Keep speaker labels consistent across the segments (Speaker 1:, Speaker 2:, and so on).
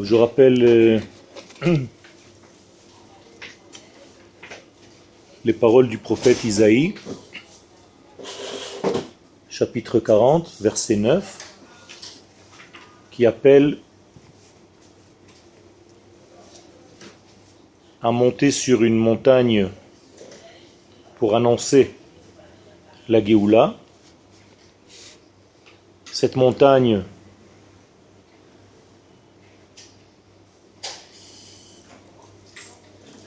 Speaker 1: Je rappelle euh, les paroles du prophète Isaïe, chapitre 40, verset 9, qui appelle à monter sur une montagne pour annoncer la Géoula. Cette montagne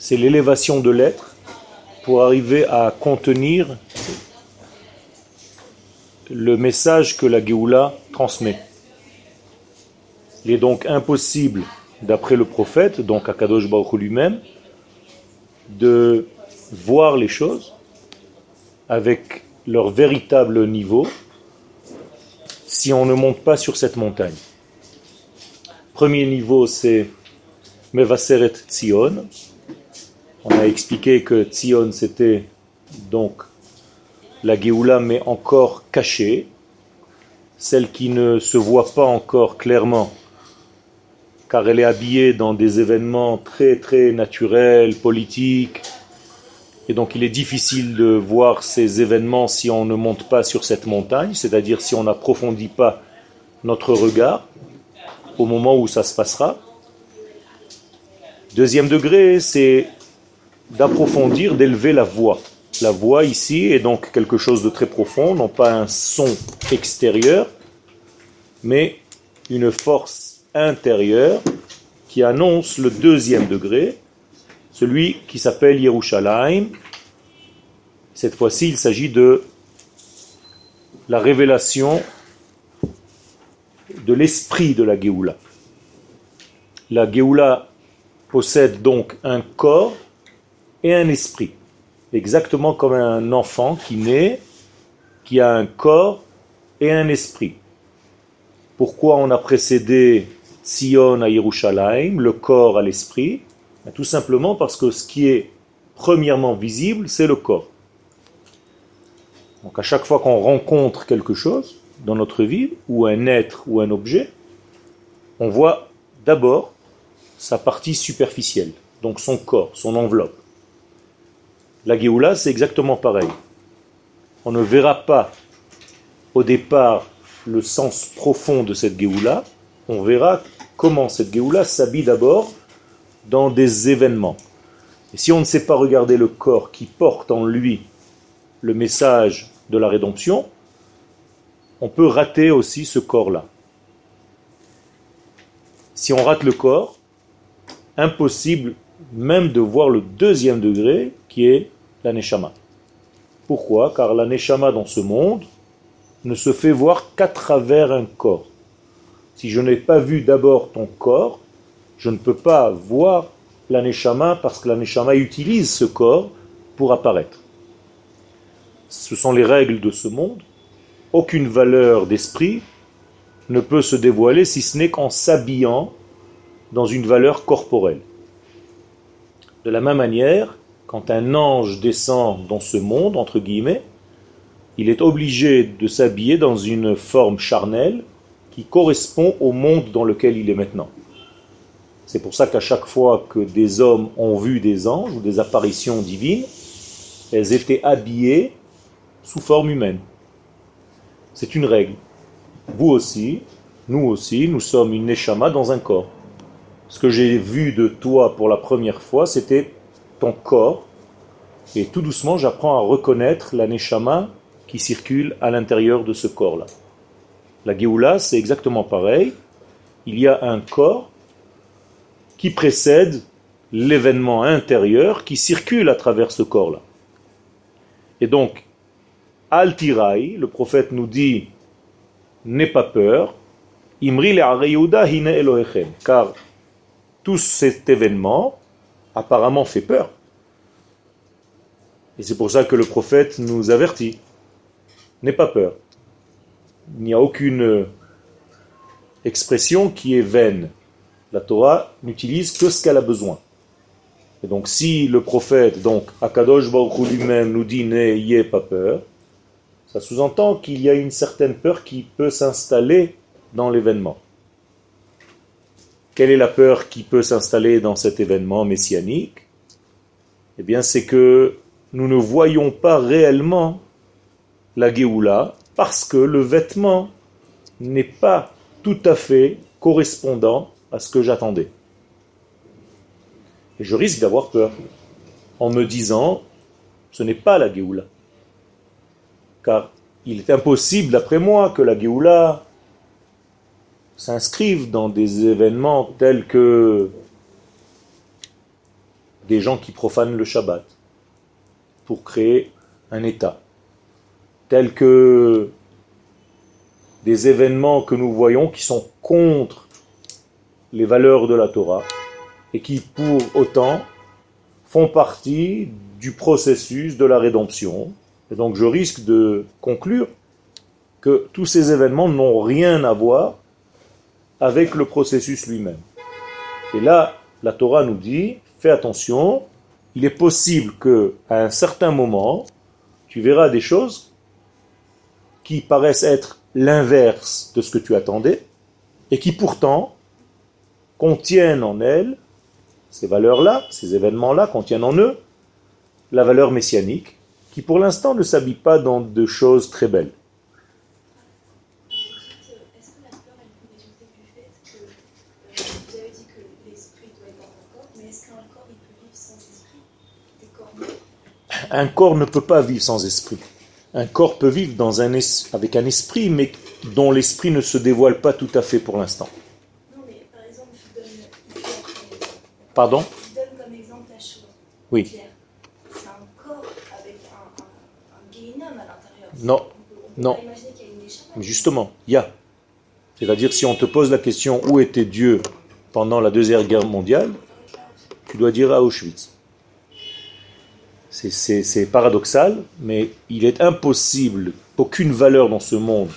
Speaker 1: c'est l'élévation de l'être pour arriver à contenir le message que la Géoula transmet. Il est donc impossible, d'après le prophète, donc Akadosh Baruch lui-même, de voir les choses avec leur véritable niveau si on ne monte pas sur cette montagne. Premier niveau, c'est Mevaseret Tzion. On a expliqué que Tzion, c'était donc la Géoula, mais encore cachée, celle qui ne se voit pas encore clairement, car elle est habillée dans des événements très très naturels, politiques, et donc il est difficile de voir ces événements si on ne monte pas sur cette montagne, c'est-à-dire si on n'approfondit pas notre regard au moment où ça se passera. Deuxième degré, c'est d'approfondir, d'élever la voix. La voix ici est donc quelque chose de très profond, non pas un son extérieur, mais une force intérieure qui annonce le deuxième degré, celui qui s'appelle Yerushalayim. Cette fois-ci, il s'agit de la révélation de l'esprit de la Géoula. La Géoula possède donc un corps et un esprit, exactement comme un enfant qui naît, qui a un corps et un esprit. Pourquoi on a précédé Sion à Yerushalayim, le corps à l'esprit? Ben, tout simplement parce que ce qui est premièrement visible, c'est le corps. Donc à chaque fois qu'on rencontre quelque chose dans notre vie, ou un être ou un objet, on voit d'abord sa partie superficielle, donc son corps, son enveloppe. La Géoula, c'est exactement pareil. On ne verra pas au départ le sens profond de cette Géoula, on verra comment cette Géoula s'habille d'abord dans des événements. Et si on ne sait pas regarder le corps qui porte en lui le message de la rédemption, on peut rater aussi ce corps-là. Si on rate le corps, impossible même de voir le deuxième degré qui est la neshama. Pourquoi? Car la neshama dans ce monde ne se fait voir qu'à travers un corps. Si je n'ai pas vu d'abord ton corps, je ne peux pas voir l'aneshama parce que l'aneshama utilise ce corps pour apparaître. Ce sont les règles de ce monde. Aucune valeur d'esprit ne peut se dévoiler si ce n'est qu'en s'habillant dans une valeur corporelle. De la même manière, quand un ange descend dans ce monde, entre guillemets, il est obligé de s'habiller dans une forme charnelle qui correspond au monde dans lequel il est maintenant. C'est pour ça qu'à chaque fois que des hommes ont vu des anges ou des apparitions divines, elles étaient habillées sous forme humaine. C'est une règle. Vous aussi, nous aussi, nous sommes une neshama dans un corps. Ce que j'ai vu de toi pour la première fois, c'était ton corps. Et tout doucement, j'apprends à reconnaître la neshama qui circule à l'intérieur de ce corps-là. La Géoula, c'est exactement pareil. Il y a un corps qui précède l'événement intérieur qui circule à travers ce corps-là. Et donc, Al-Tirai, le prophète nous dit, n'aie pas peur, Imri hine Elohechem, car tout cet événement apparemment fait peur. Et c'est pour ça que le prophète nous avertit, n'aie pas peur. Il n'y a aucune expression qui est vaine la Torah n'utilise que ce qu'elle a besoin. Et donc si le prophète, donc Akadosh Baruch lui-même nous dit n'ayez pas peur, ça sous-entend qu'il y a une certaine peur qui peut s'installer dans l'événement. Quelle est la peur qui peut s'installer dans cet événement messianique? Eh bien, c'est que nous ne voyons pas réellement la Géoula parce que le vêtement n'est pas tout à fait correspondant à ce que j'attendais. Et je risque d'avoir peur en me disant, ce n'est pas la Géoula. Car il est impossible, d'après moi, que la Géoula s'inscrive dans des événements tels que des gens qui profanent le Shabbat pour créer un État, tels que des événements que nous voyons qui sont contre les valeurs de la Torah et qui pour autant font partie du processus de la rédemption. Et donc je risque de conclure que tous ces événements n'ont rien à voir avec le processus lui-même. Et là, la Torah nous dit, fais attention, il est possible que à un certain moment, tu verras des choses qui paraissent être l'inverse de ce que tu attendais, et qui pourtant contiennent en elles, ces valeurs-là, ces événements-là, contiennent en eux la valeur messianique, qui pour l'instant ne s'habille pas dans de choses très belles. Un corps ne peut pas vivre sans esprit. Un corps peut vivre dans un avec un esprit, mais dont l'esprit ne se dévoile pas tout à fait pour l'instant. Non, mais par exemple, je donne Pardon? Je donne comme exemple la chose. Oui. C'est un corps avec un, un, un à l'intérieur. Non, non. Justement, il y a. C'est-à-dire, si on te pose la question où était Dieu pendant la Deuxième Guerre mondiale, tu dois dire à Auschwitz. C'est paradoxal, mais il est impossible qu'aucune valeur dans ce monde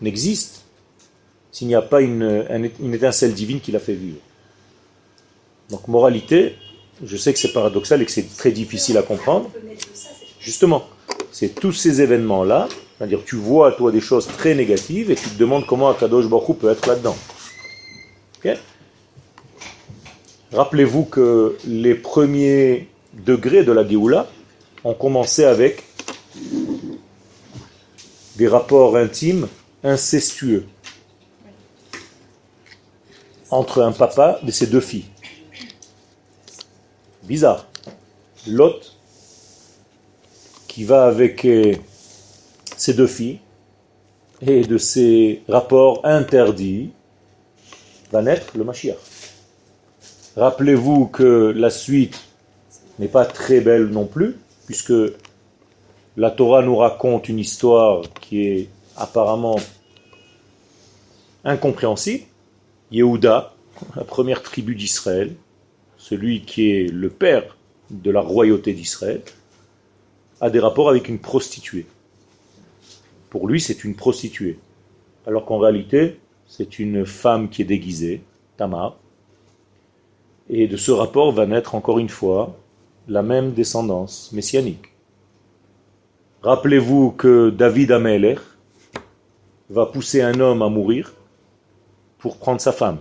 Speaker 1: n'existe s'il n'y a pas une, étincelle divine qui l'a fait vivre. Donc moralité, je sais que c'est paradoxal et que c'est très difficile à comprendre. Justement, c'est tous ces événements-là, c'est-à-dire tu vois toi des choses très négatives et tu te demandes comment Akadosh Baruch peut être là-dedans. Rappelez-vous que les premiers degrés de la Géoula ont commencé avec des rapports intimes incestueux entre un papa et ses deux filles. Bizarre. Lot, qui va avec euh, ses deux filles, et de ces rapports interdits, va naître le Mashiach. Rappelez-vous que la suite n'est pas très belle non plus, puisque la Torah nous raconte une histoire qui est apparemment incompréhensible. Yehuda, la première tribu d'Israël, celui qui est le père de la royauté d'Israël, a des rapports avec une prostituée. Pour lui, c'est une prostituée. Alors qu'en réalité, c'est une femme qui est déguisée, Tamar. Et de ce rapport va naître encore une fois la même descendance messianique. Rappelez-vous que David Ameler va pousser un homme à mourir pour prendre sa femme.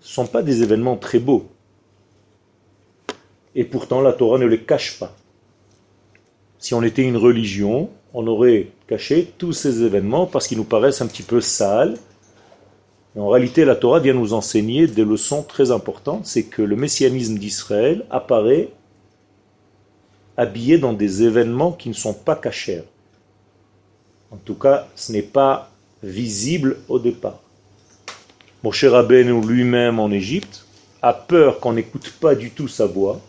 Speaker 1: Ce ne sont pas des événements très beaux. Et pourtant, la Torah ne les cache pas. Si on était une religion, on aurait caché tous ces événements parce qu'ils nous paraissent un petit peu sales en réalité, la Torah vient nous enseigner des leçons très importantes. C'est que le messianisme d'Israël apparaît habillé dans des événements qui ne sont pas cachés. En tout cas, ce n'est pas visible au départ. Moshe Rabbeinu lui-même en Égypte a peur qu'on n'écoute pas du tout sa voix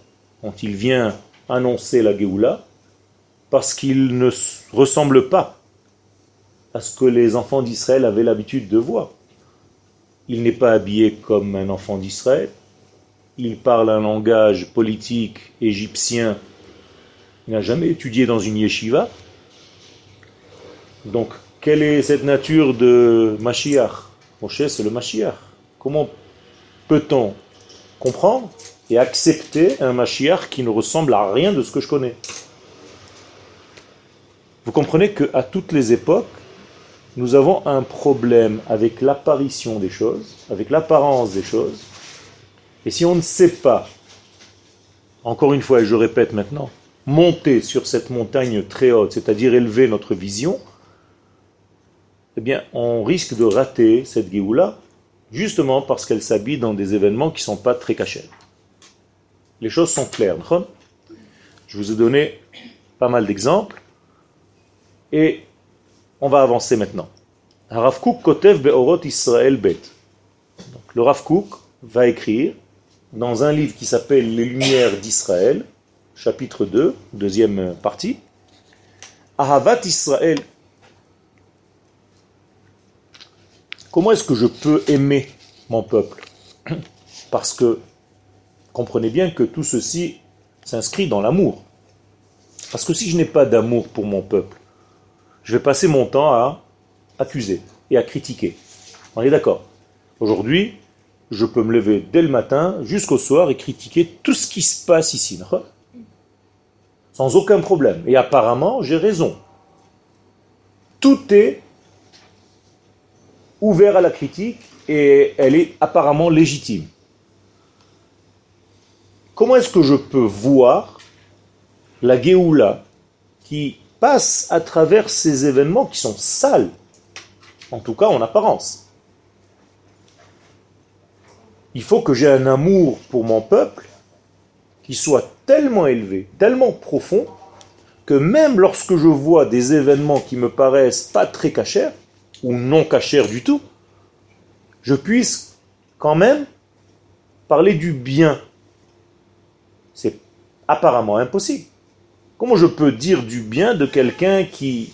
Speaker 1: quand il vient annoncer la Géoula, parce qu'il ne ressemble pas à ce que les enfants d'Israël avaient l'habitude de voir. Il n'est pas habillé comme un enfant d'Israël. Il parle un langage politique égyptien. Il n'a jamais étudié dans une yeshiva. Donc, quelle est cette nature de Mashiach? Moshe, c'est le Mashiach. Comment peut-on comprendre et accepter un Mashiach qui ne ressemble à rien de ce que je connais? Vous comprenez qu'à toutes les époques, nous avons un problème avec l'apparition des choses, avec l'apparence des choses. Et si on ne sait pas, encore une fois, et je répète maintenant, monter sur cette montagne très haute, c'est-à-dire élever notre vision, eh bien, on risque de rater cette Géoula, justement parce qu'elle s'habille dans des événements qui ne sont pas très cachés. Les choses sont claires. Je vous ai donné pas mal d'exemples. Et on va avancer maintenant. Rav Kotev Be'orot Israël Bet. le Rav va écrire dans un livre qui s'appelle Les Lumières d'Israël, chapitre 2, deuxième partie, Ahavat Israël. Comment est-ce que je peux aimer mon peuple? Parce que comprenez bien que tout ceci s'inscrit dans l'amour. Parce que si je n'ai pas d'amour pour mon peuple, je vais passer mon temps à accuser et à critiquer. On est d'accord Aujourd'hui, je peux me lever dès le matin jusqu'au soir et critiquer tout ce qui se passe ici. Sans aucun problème. Et apparemment, j'ai raison. Tout est ouvert à la critique et elle est apparemment légitime. Comment est-ce que je peux voir la Géoula qui passe à travers ces événements qui sont sales, en tout cas en apparence. Il faut que j'ai un amour pour mon peuple qui soit tellement élevé, tellement profond, que même lorsque je vois des événements qui me paraissent pas très cachers, ou non cachers du tout, je puisse quand même parler du bien. C'est apparemment impossible. Comment je peux dire du bien de quelqu'un qui,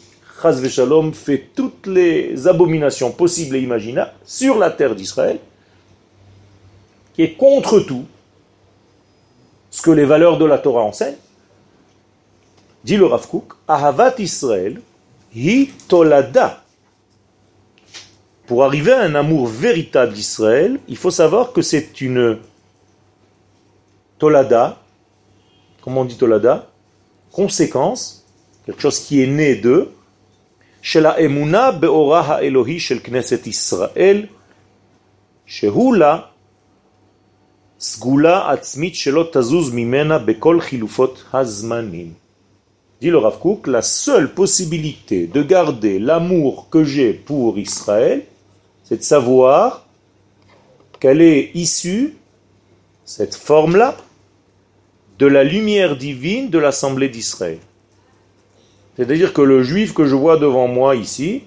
Speaker 1: Shalom, fait toutes les abominations possibles et imaginables sur la terre d'Israël, qui est contre tout ce que les valeurs de la Torah enseignent? Dit le Rav Kook, Ahavat Israël, hi tolada. Pour arriver à un amour véritable d'Israël, il faut savoir que c'est une tolada, comment on dit Tolada? Conséquence, quelque chose qui est né de, shel האמונה באורה האלוהי של כנסת ישראל, שהוא לה סגולה עצמית שלא תזוז ממנה בכל חילופות הזמנים. Dit le Rav Kook, la seule possibilité de garder l'amour que j'ai pour Israël, c'est de savoir qu'elle est issue, cette forme-là, de la lumière divine de l'Assemblée d'Israël. C'est-à-dire que le juif que je vois devant moi ici,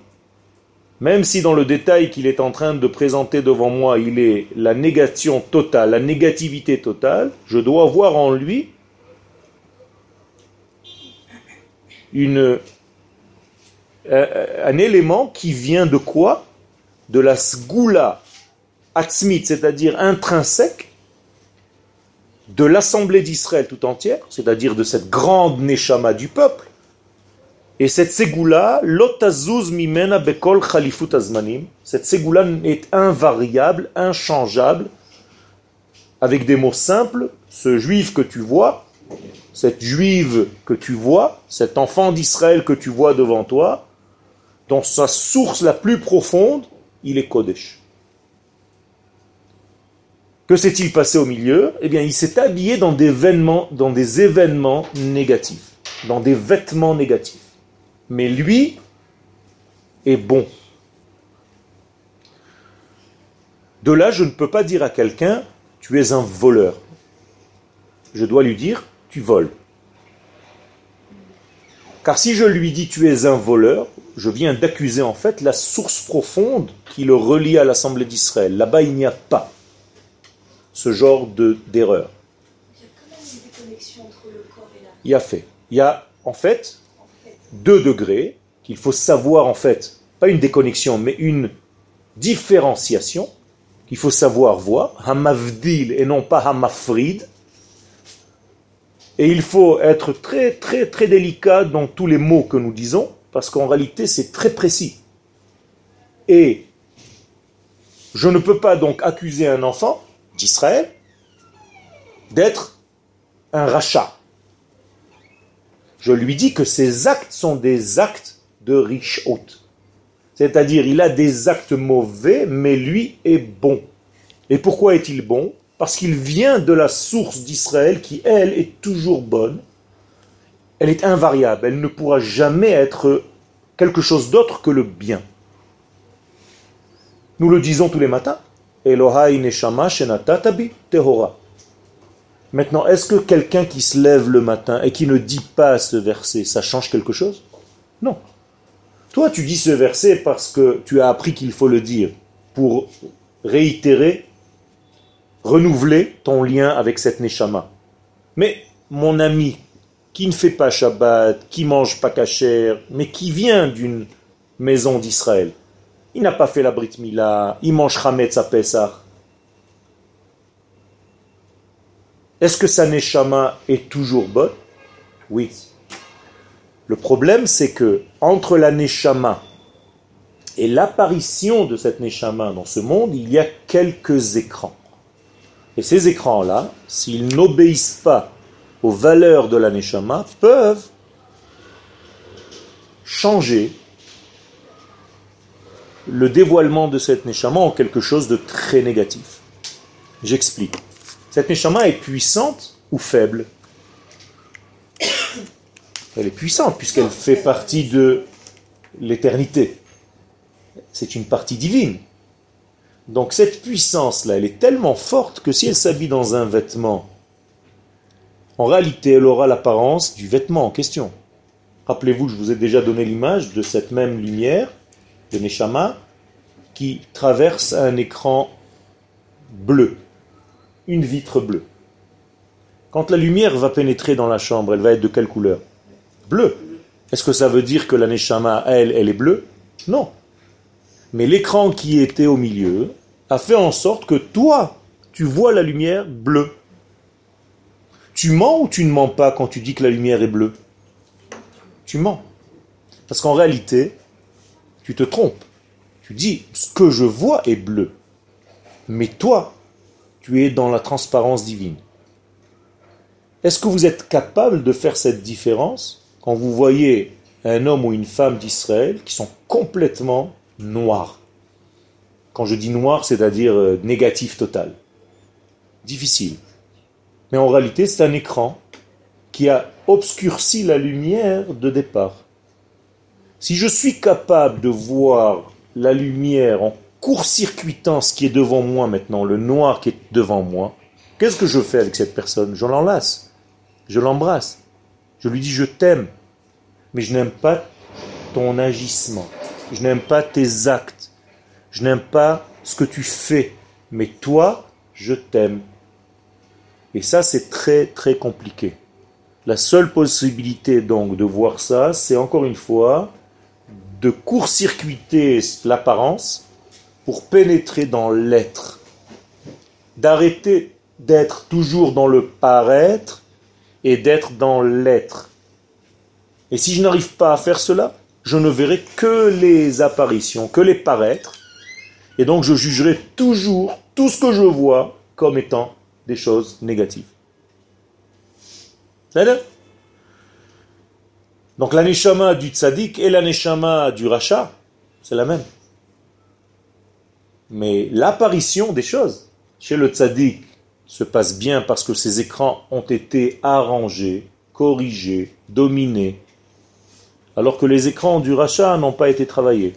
Speaker 1: même si dans le détail qu'il est en train de présenter devant moi, il est la négation totale, la négativité totale, je dois voir en lui une, un élément qui vient de quoi? De la sgoula atzmit, c'est-à-dire intrinsèque, de l'assemblée d'Israël tout entière, c'est-à-dire de cette grande neshama du peuple, et cette ségoula, lotazuz mimena bekol khalifut azmanim, cette ségoula est invariable, inchangeable, avec des mots simples, ce juif que tu vois, cette juive que tu vois, cet enfant d'Israël que tu vois devant toi, dans sa source la plus profonde, il est Kodesh. Que s'est-il passé au milieu? Eh bien, il s'est habillé dans des, événements, négatifs, dans des vêtements négatifs. Mais lui est bon. De là, je ne peux pas dire à quelqu'un, tu es un voleur. Je dois lui dire, tu voles. Car si je lui dis, tu es un voleur, je viens d'accuser en fait la source profonde qui le relie à l'Assemblée d'Israël. Là-bas, il n'y a pas ce genre d'erreur. Il y a fait. Il y a en fait deux degrés qu'il faut savoir en fait, pas une déconnexion, mais une différenciation qu'il faut savoir voir, hamavdil et non pas hamafrid. Et il faut être très très très délicat dans tous les mots que nous disons, parce qu'en réalité c'est très précis. Et je ne peux pas donc accuser un enfant d'Israël d'être un rachat. Je lui dis que ces actes sont des actes de riche hôte. C'est-à-dire, il a des actes mauvais, mais lui est bon. Et pourquoi est-il bon? Parce qu'il vient de la source d'Israël qui, elle, est toujours bonne. Elle est invariable. Elle ne pourra jamais être quelque chose d'autre que le bien. Nous le disons tous les matins. Elohai neshama shenatatabi tehora. Maintenant, est-ce que quelqu'un qui se lève le matin et qui ne dit pas ce verset, ça change quelque chose? Non. Toi, tu dis ce verset parce que tu as appris qu'il faut le dire pour réitérer, renouveler ton lien avec cette Neshama. Mais mon ami qui ne fait pas Shabbat, qui mange pas kasher, mais qui vient d'une maison d'Israël, il n'a pas fait la Brit Mila, il mange Hametz à Pesach, Est-ce que sa neshama est toujours bonne? Oui. Le problème, c'est que entre la neshama et l'apparition de cette neshama dans ce monde, il y a quelques écrans. Et ces écrans-là, s'ils n'obéissent pas aux valeurs de la neshama, peuvent changer le dévoilement de cette neshama en quelque chose de très négatif. J'explique. Cette Neshama est puissante ou faible? Elle est puissante puisqu'elle fait partie de l'éternité. C'est une partie divine. Donc cette puissance-là, elle est tellement forte que si elle s'habille dans un vêtement, en réalité, elle aura l'apparence du vêtement en question. Rappelez-vous, je vous ai déjà donné l'image de cette même lumière Neshama qui traverse un écran bleu une vitre bleue. Quand la lumière va pénétrer dans la chambre, elle va être de quelle couleur? Bleue. Est-ce que ça veut dire que la Neshama, elle, elle est bleue? Non. Mais l'écran qui était au milieu a fait en sorte que toi, tu vois la lumière bleue. Tu mens ou tu ne mens pas quand tu dis que la lumière est bleue? Tu mens. Parce qu'en réalité, tu te trompes. Tu dis, ce que je vois est bleu. Mais toi, tu es dans la transparence divine. Est-ce que vous êtes capable de faire cette différence quand vous voyez un homme ou une femme d'Israël qui sont complètement noirs? Quand je dis noir, c'est-à-dire euh, négatif total. Difficile. Mais en réalité, c'est un écran qui a obscurci la lumière de départ. Si je suis capable de voir la lumière en court-circuitant ce qui est devant moi maintenant, le noir qui est devant moi, qu'est-ce que je fais avec cette personne? Je l'enlace, je l'embrasse, je lui dis je t'aime, mais je n'aime pas ton agissement, je n'aime pas tes actes, je n'aime pas ce que tu fais, mais toi, je t'aime. Et ça, c'est très très compliqué. La seule possibilité donc de voir ça, c'est encore une fois de court-circuiter l'apparence pour pénétrer dans l'être, d'arrêter d'être toujours dans le paraître et d'être dans l'être. Et si je n'arrive pas à faire cela, je ne verrai que les apparitions, que les paraîtres, et donc je jugerai toujours tout ce que je vois comme étant des choses négatives. Donc la du tzaddik et la du rachat, c'est la même. Mais l'apparition des choses chez le tzaddik se passe bien parce que ces écrans ont été arrangés, corrigés, dominés, alors que les écrans du rachat n'ont pas été travaillés.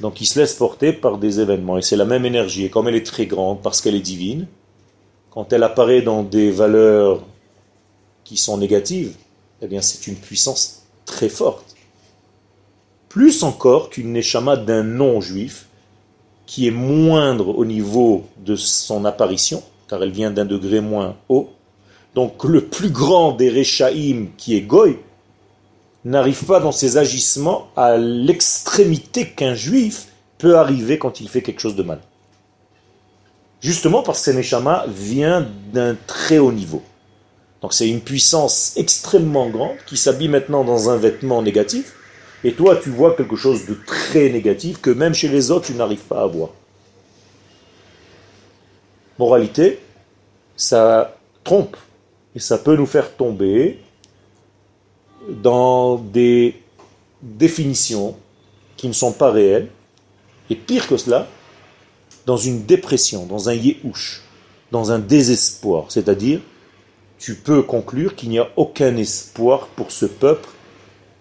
Speaker 1: Donc ils se laissent porter par des événements. Et c'est la même énergie. Et comme elle est très grande, parce qu'elle est divine, quand elle apparaît dans des valeurs qui sont négatives, eh bien c'est une puissance très forte. Plus encore qu'une neshama d'un non-juif, qui est moindre au niveau de son apparition, car elle vient d'un degré moins haut. Donc le plus grand des Rechaïm, qui est Goy, n'arrive pas dans ses agissements à l'extrémité qu'un juif peut arriver quand il fait quelque chose de mal. Justement parce que Neshama vient d'un très haut niveau. Donc c'est une puissance extrêmement grande qui s'habille maintenant dans un vêtement négatif et toi, tu vois quelque chose de très négatif que même chez les autres, tu n'arrives pas à voir. Moralité, ça trompe et ça peut nous faire tomber dans des définitions qui ne sont pas réels, et pire que cela, dans une dépression, dans un yéhouch, dans un désespoir. C'est-à-dire, tu peux conclure qu'il n'y a aucun espoir pour ce peuple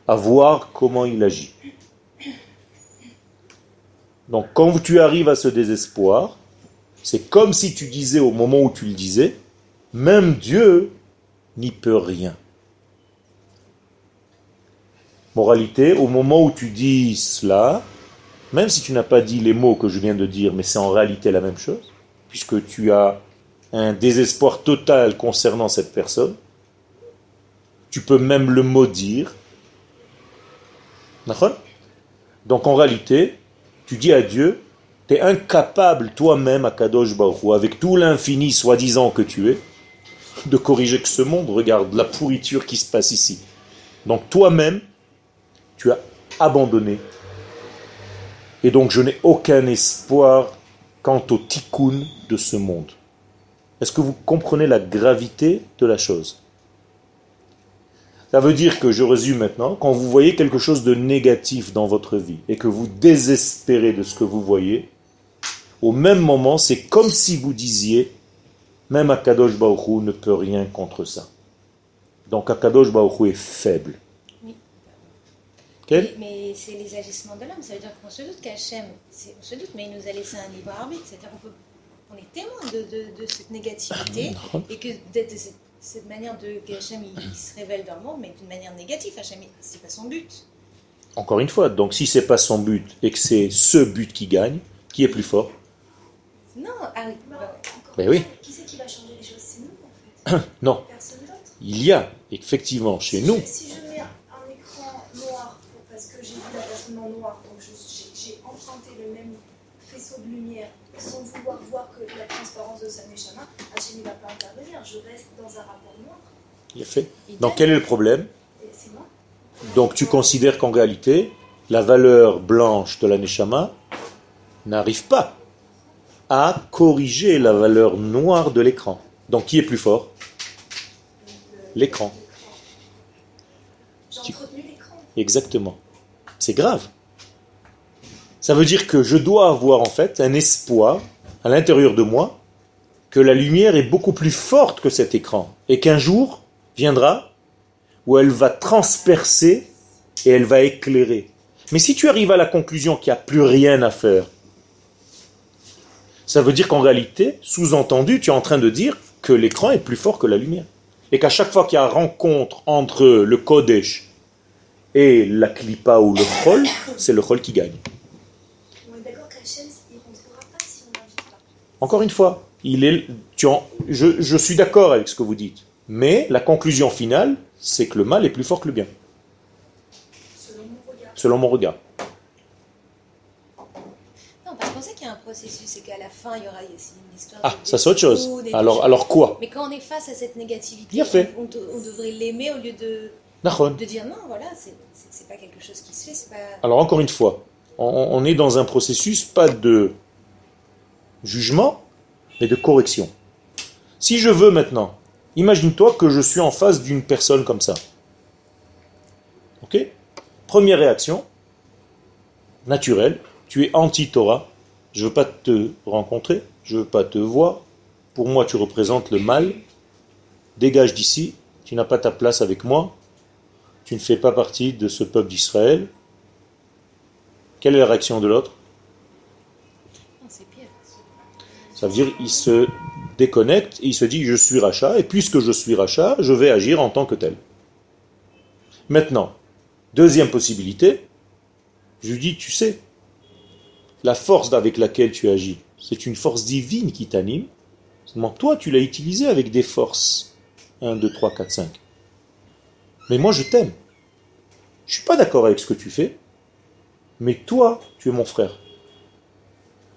Speaker 1: à voir comment il agit. Donc quand tu arrives à ce désespoir, c'est comme si tu disais au moment où tu le disais, même Dieu n'y peut rien. Moralité, au moment où tu dis cela, même si tu n'as pas dit les mots que je viens de dire, mais c'est en réalité la même chose, puisque tu as un désespoir total concernant cette personne, tu peux même le maudire. Donc en réalité, tu dis à Dieu, tu es incapable toi-même à Kadosh Baruch avec tout l'infini soi-disant que tu es, de corriger que ce monde. Regarde la pourriture qui se passe ici. Donc toi-même, tu as abandonné et donc je n'ai aucun espoir quant au tikkun de ce monde. Est-ce que vous comprenez la gravité de la chose? Ça veut dire que, je résume maintenant, quand vous voyez quelque chose de négatif dans votre vie et que vous désespérez de ce que vous voyez, au même moment, c'est comme si vous disiez, même Akadosh Baruch ne peut rien contre ça. Donc Akadosh Baruch est faible.
Speaker 2: Mais, c'est les agissements de l'homme. Ça veut dire qu'on se doute qu'Hachem, on se doute, mais il nous a laissé un libre arbitre. C'est-à-dire qu'on on est témoin de, cette négativité et que d'être cette, manière de il, se révèle dans le monde, mais d'une manière négative. Hachem, c'est pas son but.
Speaker 1: Encore une fois, donc si c'est pas son but et que c'est ce but qui gagne, qui est plus fort?
Speaker 2: Non, ah,
Speaker 1: ben oui.
Speaker 3: Qui c'est qui va changer les choses? C'est nous en
Speaker 1: fait. non.
Speaker 3: Personne d'autre.
Speaker 1: Il y a effectivement chez nous.
Speaker 3: noir, donc j'ai emprunté le même faisceau de lumière sans vouloir voir que la transparence de sa Neshama, Hachem ne va pas intervenir, je reste dans un rapport noir.
Speaker 1: Il est fait. Donc quel est le problème Donc tu considères qu'en réalité, la valeur blanche de la Neshama n'arrive pas à corriger la valeur noire de l'écran. Donc qui est plus fort? L'écran.
Speaker 3: J'ai entretenu l'écran.
Speaker 1: Exactement. C'est grave. Ça veut dire que je dois avoir en fait un espoir à l'intérieur de moi que la lumière est beaucoup plus forte que cet écran et qu'un jour viendra où elle va transpercer et elle va éclairer. Mais si tu arrives à la conclusion qu'il n'y a plus rien à faire, ça veut dire qu'en réalité, sous-entendu, tu es en train de dire que l'écran est plus fort que la lumière. Et qu'à chaque fois qu'il y a rencontre entre le Kodesh et la Klippa ou le Chol, c'est le Chol qui gagne. Encore une fois, il est, je, suis d'accord avec ce que vous dites, mais la conclusion finale, c'est que le mal est plus fort que le bien. Selon mon regard.
Speaker 2: Non, parce qu'on sait qu'il y a un processus et qu'à la fin, il y aura une histoire.
Speaker 1: Ah, ça c'est autre chose. Alors, alors quoi?
Speaker 2: Mais quand on est face à cette négativité, On, devrait l'aimer au lieu de, de dire non, voilà, c'est pas quelque chose qui se fait. Pas...
Speaker 1: Alors encore une fois, on est dans un processus pas de jugement, mais de correction. Si je veux maintenant, imagine-toi que je suis en face d'une personne comme ça. Ok? Première réaction, naturelle, tu es anti-Torah, je ne veux pas te rencontrer, je ne veux pas te voir, pour moi tu représentes le mal, dégage d'ici, tu n'as pas ta place avec moi, tu ne fais pas partie de ce peuple d'Israël. Quelle est la réaction de l'autre? Ça veut dire il se déconnecte et il se dit je suis rachat et puisque je suis rachat, je vais agir en tant que tel. Maintenant, deuxième possibilité, je lui dis tu sais, la force avec laquelle tu agis, c'est une force divine qui t'anime. Seulement toi, tu l'as utilisée avec des forces. 1, 2, 3, 4, 5. Mais moi, je t'aime. Je ne suis pas d'accord avec ce que tu fais, mais toi, tu es mon frère.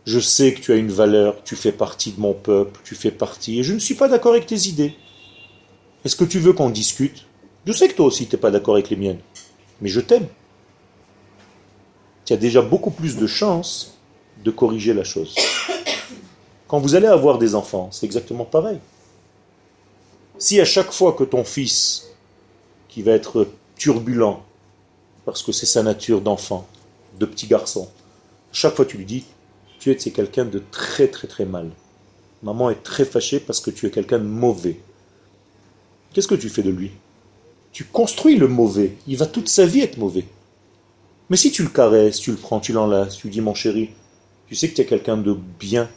Speaker 1: Je sais que tu as une valeur, tu fais partie de mon peuple, tu fais partie, et je ne suis pas d'accord avec tes idées. Est-ce que tu veux qu'on discute? Je sais que toi aussi, tu n'es pas d'accord avec les miennes, mais je t'aime. Tu as déjà beaucoup plus de chances de corriger la chose. Quand vous allez avoir des enfants, c'est exactement pareil. Si à chaque fois que ton fils, qui va être turbulent, parce que c'est sa nature d'enfant, de petit garçon, chaque fois tu lui dis, tu es quelqu'un de très très très mal. Maman est très fâchée parce que tu es quelqu'un de mauvais. Qu'est-ce que tu fais de lui? Tu construis le mauvais. Il va toute sa vie être mauvais. Mais si tu le caresses, tu le prends, tu l'enlaces, tu dis mon chéri, tu sais que tu es quelqu'un de bien.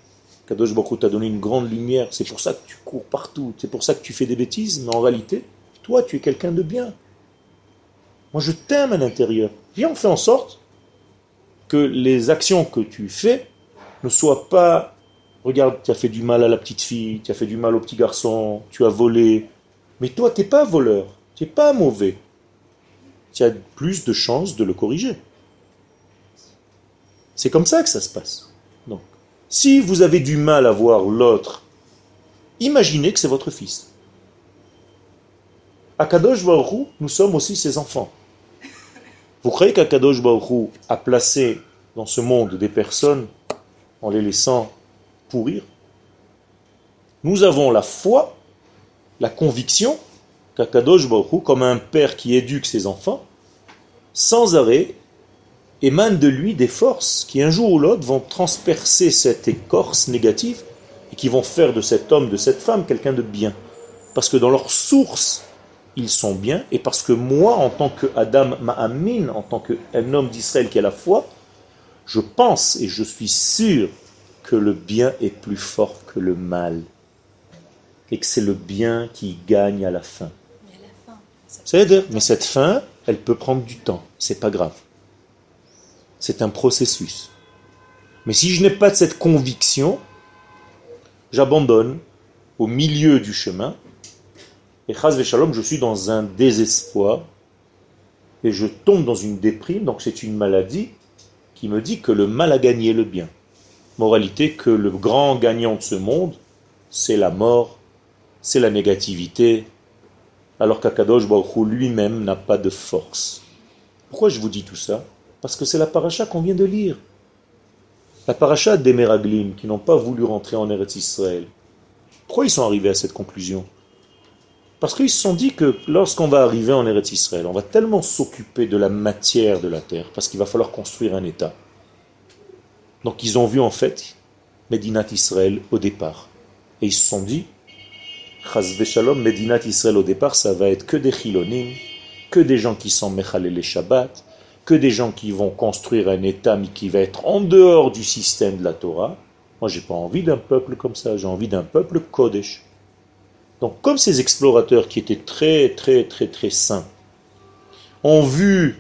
Speaker 1: Kadosh Baruch t'a donné une grande lumière. C'est pour ça que tu cours partout. C'est pour ça que tu fais des bêtises. Mais en réalité, toi, tu es quelqu'un de bien. Moi, je t'aime à l'intérieur. Viens, on fait en sorte que les actions que tu fais ne soient pas Regarde, tu as fait du mal à la petite fille, tu as fait du mal au petit garçon, tu as volé. Mais toi, tu n'es pas voleur, tu n'es pas mauvais. Tu as plus de chances de le corriger. C'est comme ça que ça se passe. Donc, si vous avez du mal à voir l'autre, imaginez que c'est votre fils. À Kadosh nous sommes aussi ses enfants. Vous croyez qu'Akadosh Baruch a placé dans ce monde des personnes en les laissant pourrir. Nous avons la foi, la conviction qu'Akadosh Baruch comme un père qui éduque ses enfants, sans arrêt, émane de lui des forces qui un jour ou l'autre vont transpercer cette écorce négative et qui vont faire de cet homme, de cette femme, quelqu'un de bien. Parce que dans leur source, ils sont bien, et parce que moi, en tant que Adam en tant qu'un homme d'Israël qui a la foi, je pense et je suis sûr que le bien est plus fort que le mal. Et que c'est le bien qui gagne à la fin. Mais cette fin, elle peut prendre du temps. C'est pas grave. C'est un processus. Mais si je n'ai pas cette conviction, j'abandonne au milieu du chemin. Et chas shalom, je suis dans un désespoir. Et je tombe dans une déprime. Donc c'est une maladie qui me dit que le mal a gagné le bien. Moralité que le grand gagnant de ce monde, c'est la mort, c'est la négativité, alors qu'Akadosh Baruch lui-même n'a pas de force. Pourquoi je vous dis tout ça? Parce que c'est la paracha qu'on vient de lire. La paracha des Meraglim qui n'ont pas voulu rentrer en Eretz Israël. Pourquoi ils sont arrivés à cette conclusion? Parce qu'ils se sont dit que lorsqu'on va arriver en Eretz Israël, on va tellement s'occuper de la matière de la terre, parce qu'il va falloir construire un État donc ils ont vu en fait Medinat Israël au départ. Et ils se sont dit, Chazve Shalom, Medinat Israël au départ, ça va être que des chilonim, que des gens qui sont Mechalel les Shabbat, que des gens qui vont construire un État mais qui va être en dehors du système de la Torah. Moi, j'ai pas envie d'un peuple comme ça, j'ai envie d'un peuple Kodesh. Comme ces explorateurs qui étaient très, très, très, très saints ont vu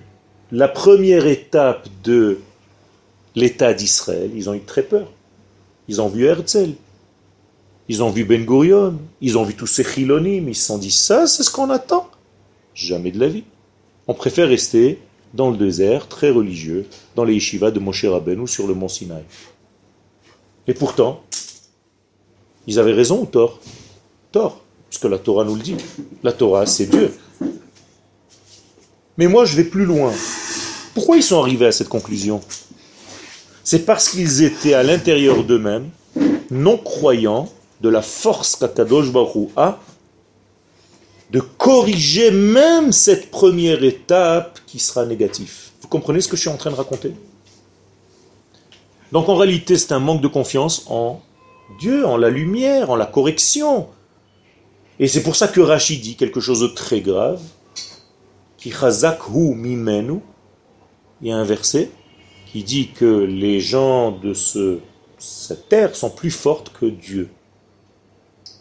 Speaker 1: la première étape de l'État d'Israël, ils ont eu très peur. Ils ont vu Herzl, ils ont vu Ben Gurion, ils ont vu tous ces chilonim, ils se sont dit ça, c'est ce qu'on attend. Jamais de la vie. On préfère rester dans le désert, très religieux, dans les yeshivas de Moshe Rabbeinu sur le mont Sinaï. Et pourtant, ils avaient raison ou tort? Tort, puisque la Torah nous le dit. La Torah, c'est Dieu. Mais moi, je vais plus loin. Pourquoi ils sont arrivés à cette conclusion? C'est parce qu'ils étaient à l'intérieur d'eux-mêmes, non croyants de la force qu'Akadosh Baruch a de corriger même cette première étape qui sera négative. Vous comprenez ce que je suis en train de raconter? Donc en réalité, c'est un manque de confiance en Dieu, en la lumière, en la correction. Et c'est pour ça que Rachid dit quelque chose de très grave, qui hu mimenu, il y a un verset, il dit que les gens de ce, cette terre sont plus fortes que Dieu.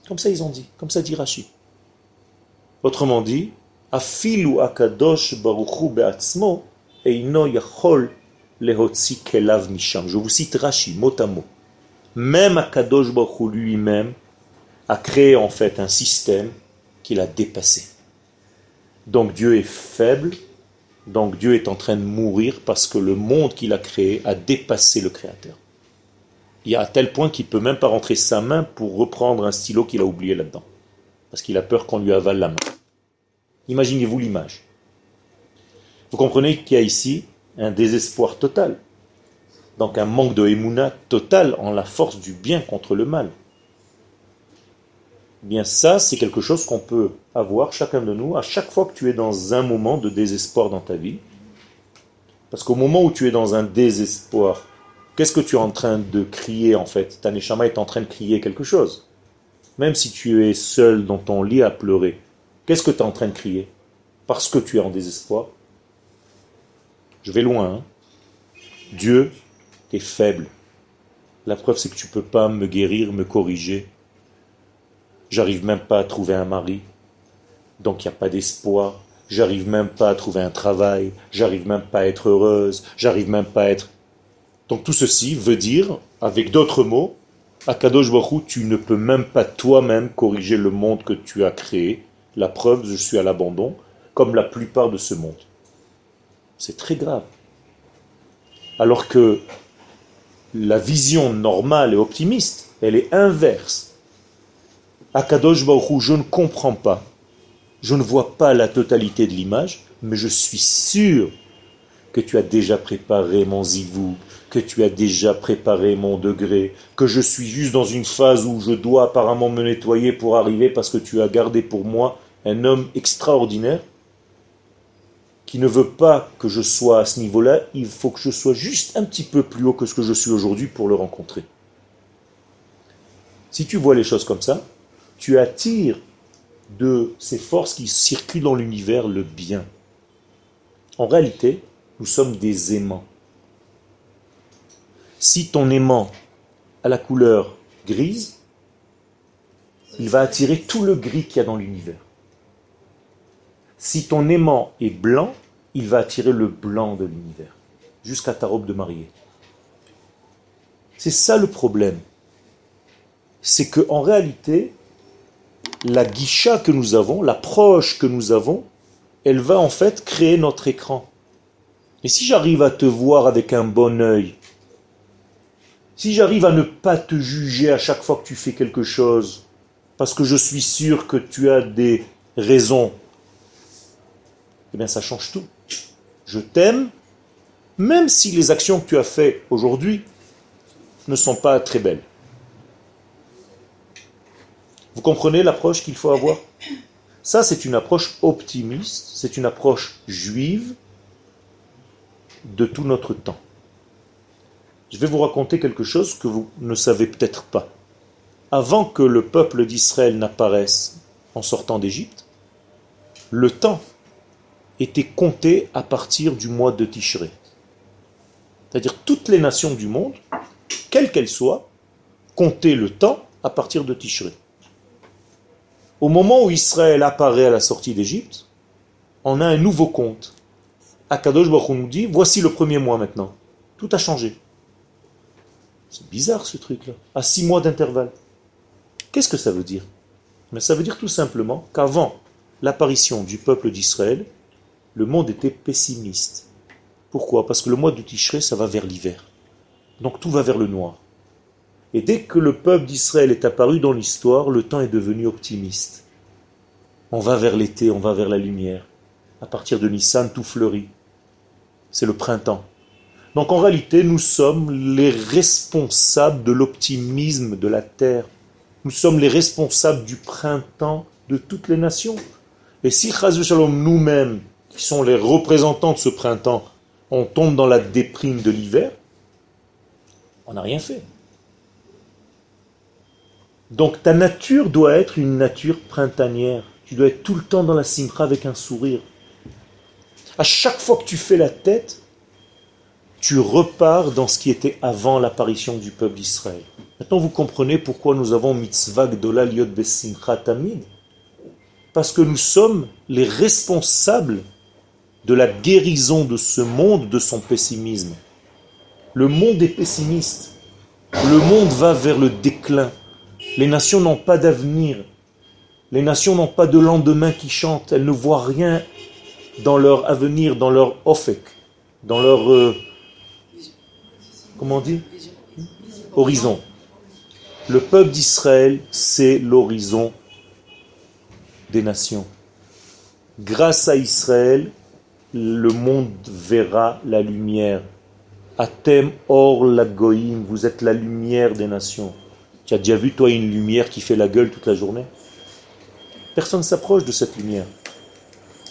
Speaker 1: Comme ça ils ont dit, comme ça dit Rashi. Autrement dit, afilu akadosh baruchu be'atzmo eino yachol lehotzi kelav misham. Je vous cite Rashi, mot à mot. Même Akadosh Baruch lui-même a créé en fait un système qu'il a dépassé. Donc Dieu est faible donc Dieu est en train de mourir parce que le monde qu'il a créé a dépassé le Créateur. Il y a à tel point qu'il ne peut même pas rentrer sa main pour reprendre un stylo qu'il a oublié là-dedans. Parce qu'il a peur qu'on lui avale la main. Imaginez-vous l'image. Vous comprenez qu'il y a ici un désespoir total. Donc un manque de émouna total en la force du bien contre le mal. Eh bien ça, c'est quelque chose qu'on peut avoir chacun de nous à chaque fois que tu es dans un moment de désespoir dans ta vie. Parce qu'au moment où tu es dans un désespoir, qu'est-ce que tu es en train de crier en fait? Ta neshama est en train de crier quelque chose. Même si tu es seul dans ton lit à pleurer, qu'est-ce que tu es en train de crier? Parce que tu es en désespoir. Je vais loin. Hein Dieu, tu faible. La preuve, c'est que tu ne peux pas me guérir, me corriger. J'arrive même pas à trouver un mari. Donc il n'y a pas d'espoir. J'arrive même pas à trouver un travail. J'arrive même pas à être heureuse. J'arrive même pas à être. Donc tout ceci veut dire, avec d'autres mots, Akadosh Baruch tu ne peux même pas toi-même corriger le monde que tu as créé. La preuve, je suis à l'abandon, comme la plupart de ce monde. C'est très grave. Alors que la vision normale et optimiste, elle est inverse. Akadosh Baruch je ne comprends pas. Je ne vois pas la totalité de l'image, mais je suis sûr que tu as déjà préparé mon zivou, que tu as déjà préparé mon degré, que je suis juste dans une phase où je dois apparemment me nettoyer pour arriver parce que tu as gardé pour moi un homme extraordinaire qui ne veut pas que je sois à ce niveau-là, il faut que je sois juste un petit peu plus haut que ce que je suis aujourd'hui pour le rencontrer. Si tu vois les choses comme ça, tu attires de ces forces qui circulent dans l'univers le bien. En réalité, nous sommes des aimants. Si ton aimant a la couleur grise, il va attirer tout le gris qu'il y a dans l'univers. Si ton aimant est blanc, il va attirer le blanc de l'univers, jusqu'à ta robe de mariée. C'est ça le problème. C'est que en réalité, la guicha que nous avons, l'approche que nous avons, elle va en fait créer notre écran. Et si j'arrive à te voir avec un bon œil, si j'arrive à ne pas te juger à chaque fois que tu fais quelque chose, parce que je suis sûr que tu as des raisons, eh bien ça change tout. Je t'aime, même si les actions que tu as faites aujourd'hui ne sont pas très belles. Vous comprenez l'approche qu'il faut avoir? Ça, c'est une approche optimiste, c'est une approche juive de tout notre temps. Je vais vous raconter quelque chose que vous ne savez peut-être pas. Avant que le peuple d'Israël n'apparaisse en sortant d'Égypte, le temps était compté à partir du mois de Tishré. C'est-à-dire toutes les nations du monde, quelles qu'elles soient, comptaient le temps à partir de Tishré. Au moment où Israël apparaît à la sortie d'Égypte, on a un nouveau compte. Akadosh Baruch nous dit, voici le premier mois maintenant. Tout a changé. C'est bizarre ce truc-là. À six mois d'intervalle. Qu'est-ce que ça veut dire? Mais Ça veut dire tout simplement qu'avant l'apparition du peuple d'Israël, le monde était pessimiste. Pourquoi? Parce que le mois de Tishré, ça va vers l'hiver. Donc tout va vers le noir. Et dès que le peuple d'Israël est apparu dans l'histoire, le temps est devenu optimiste. On va vers l'été, on va vers la lumière. À partir de Nissan, tout fleurit. C'est le printemps. Donc en réalité, nous sommes les responsables de l'optimisme de la terre. Nous sommes les responsables du printemps de toutes les nations. Et si Shalom nous-mêmes, qui sont les représentants de ce printemps, on tombe dans la déprime de l'hiver, on n'a rien fait. Donc ta nature doit être une nature printanière. Tu dois être tout le temps dans la simra avec un sourire. À chaque fois que tu fais la tête, tu repars dans ce qui était avant l'apparition du peuple d'Israël. Maintenant, vous comprenez pourquoi nous avons mitzvah gdola liot besimcha tamid Parce que nous sommes les responsables de la guérison de ce monde de son pessimisme. Le monde est pessimiste. Le monde va vers le déclin. Les nations n'ont pas d'avenir. Les nations n'ont pas de lendemain qui chante. Elles ne voient rien dans leur avenir, dans leur ofek, dans leur euh, comment Horizon. Le peuple d'Israël, c'est l'horizon des nations. Grâce à Israël, le monde verra la lumière. Atem or la goïm, vous êtes la lumière des nations. Tu as déjà vu toi une lumière qui fait la gueule toute la journée? Personne ne s'approche de cette lumière.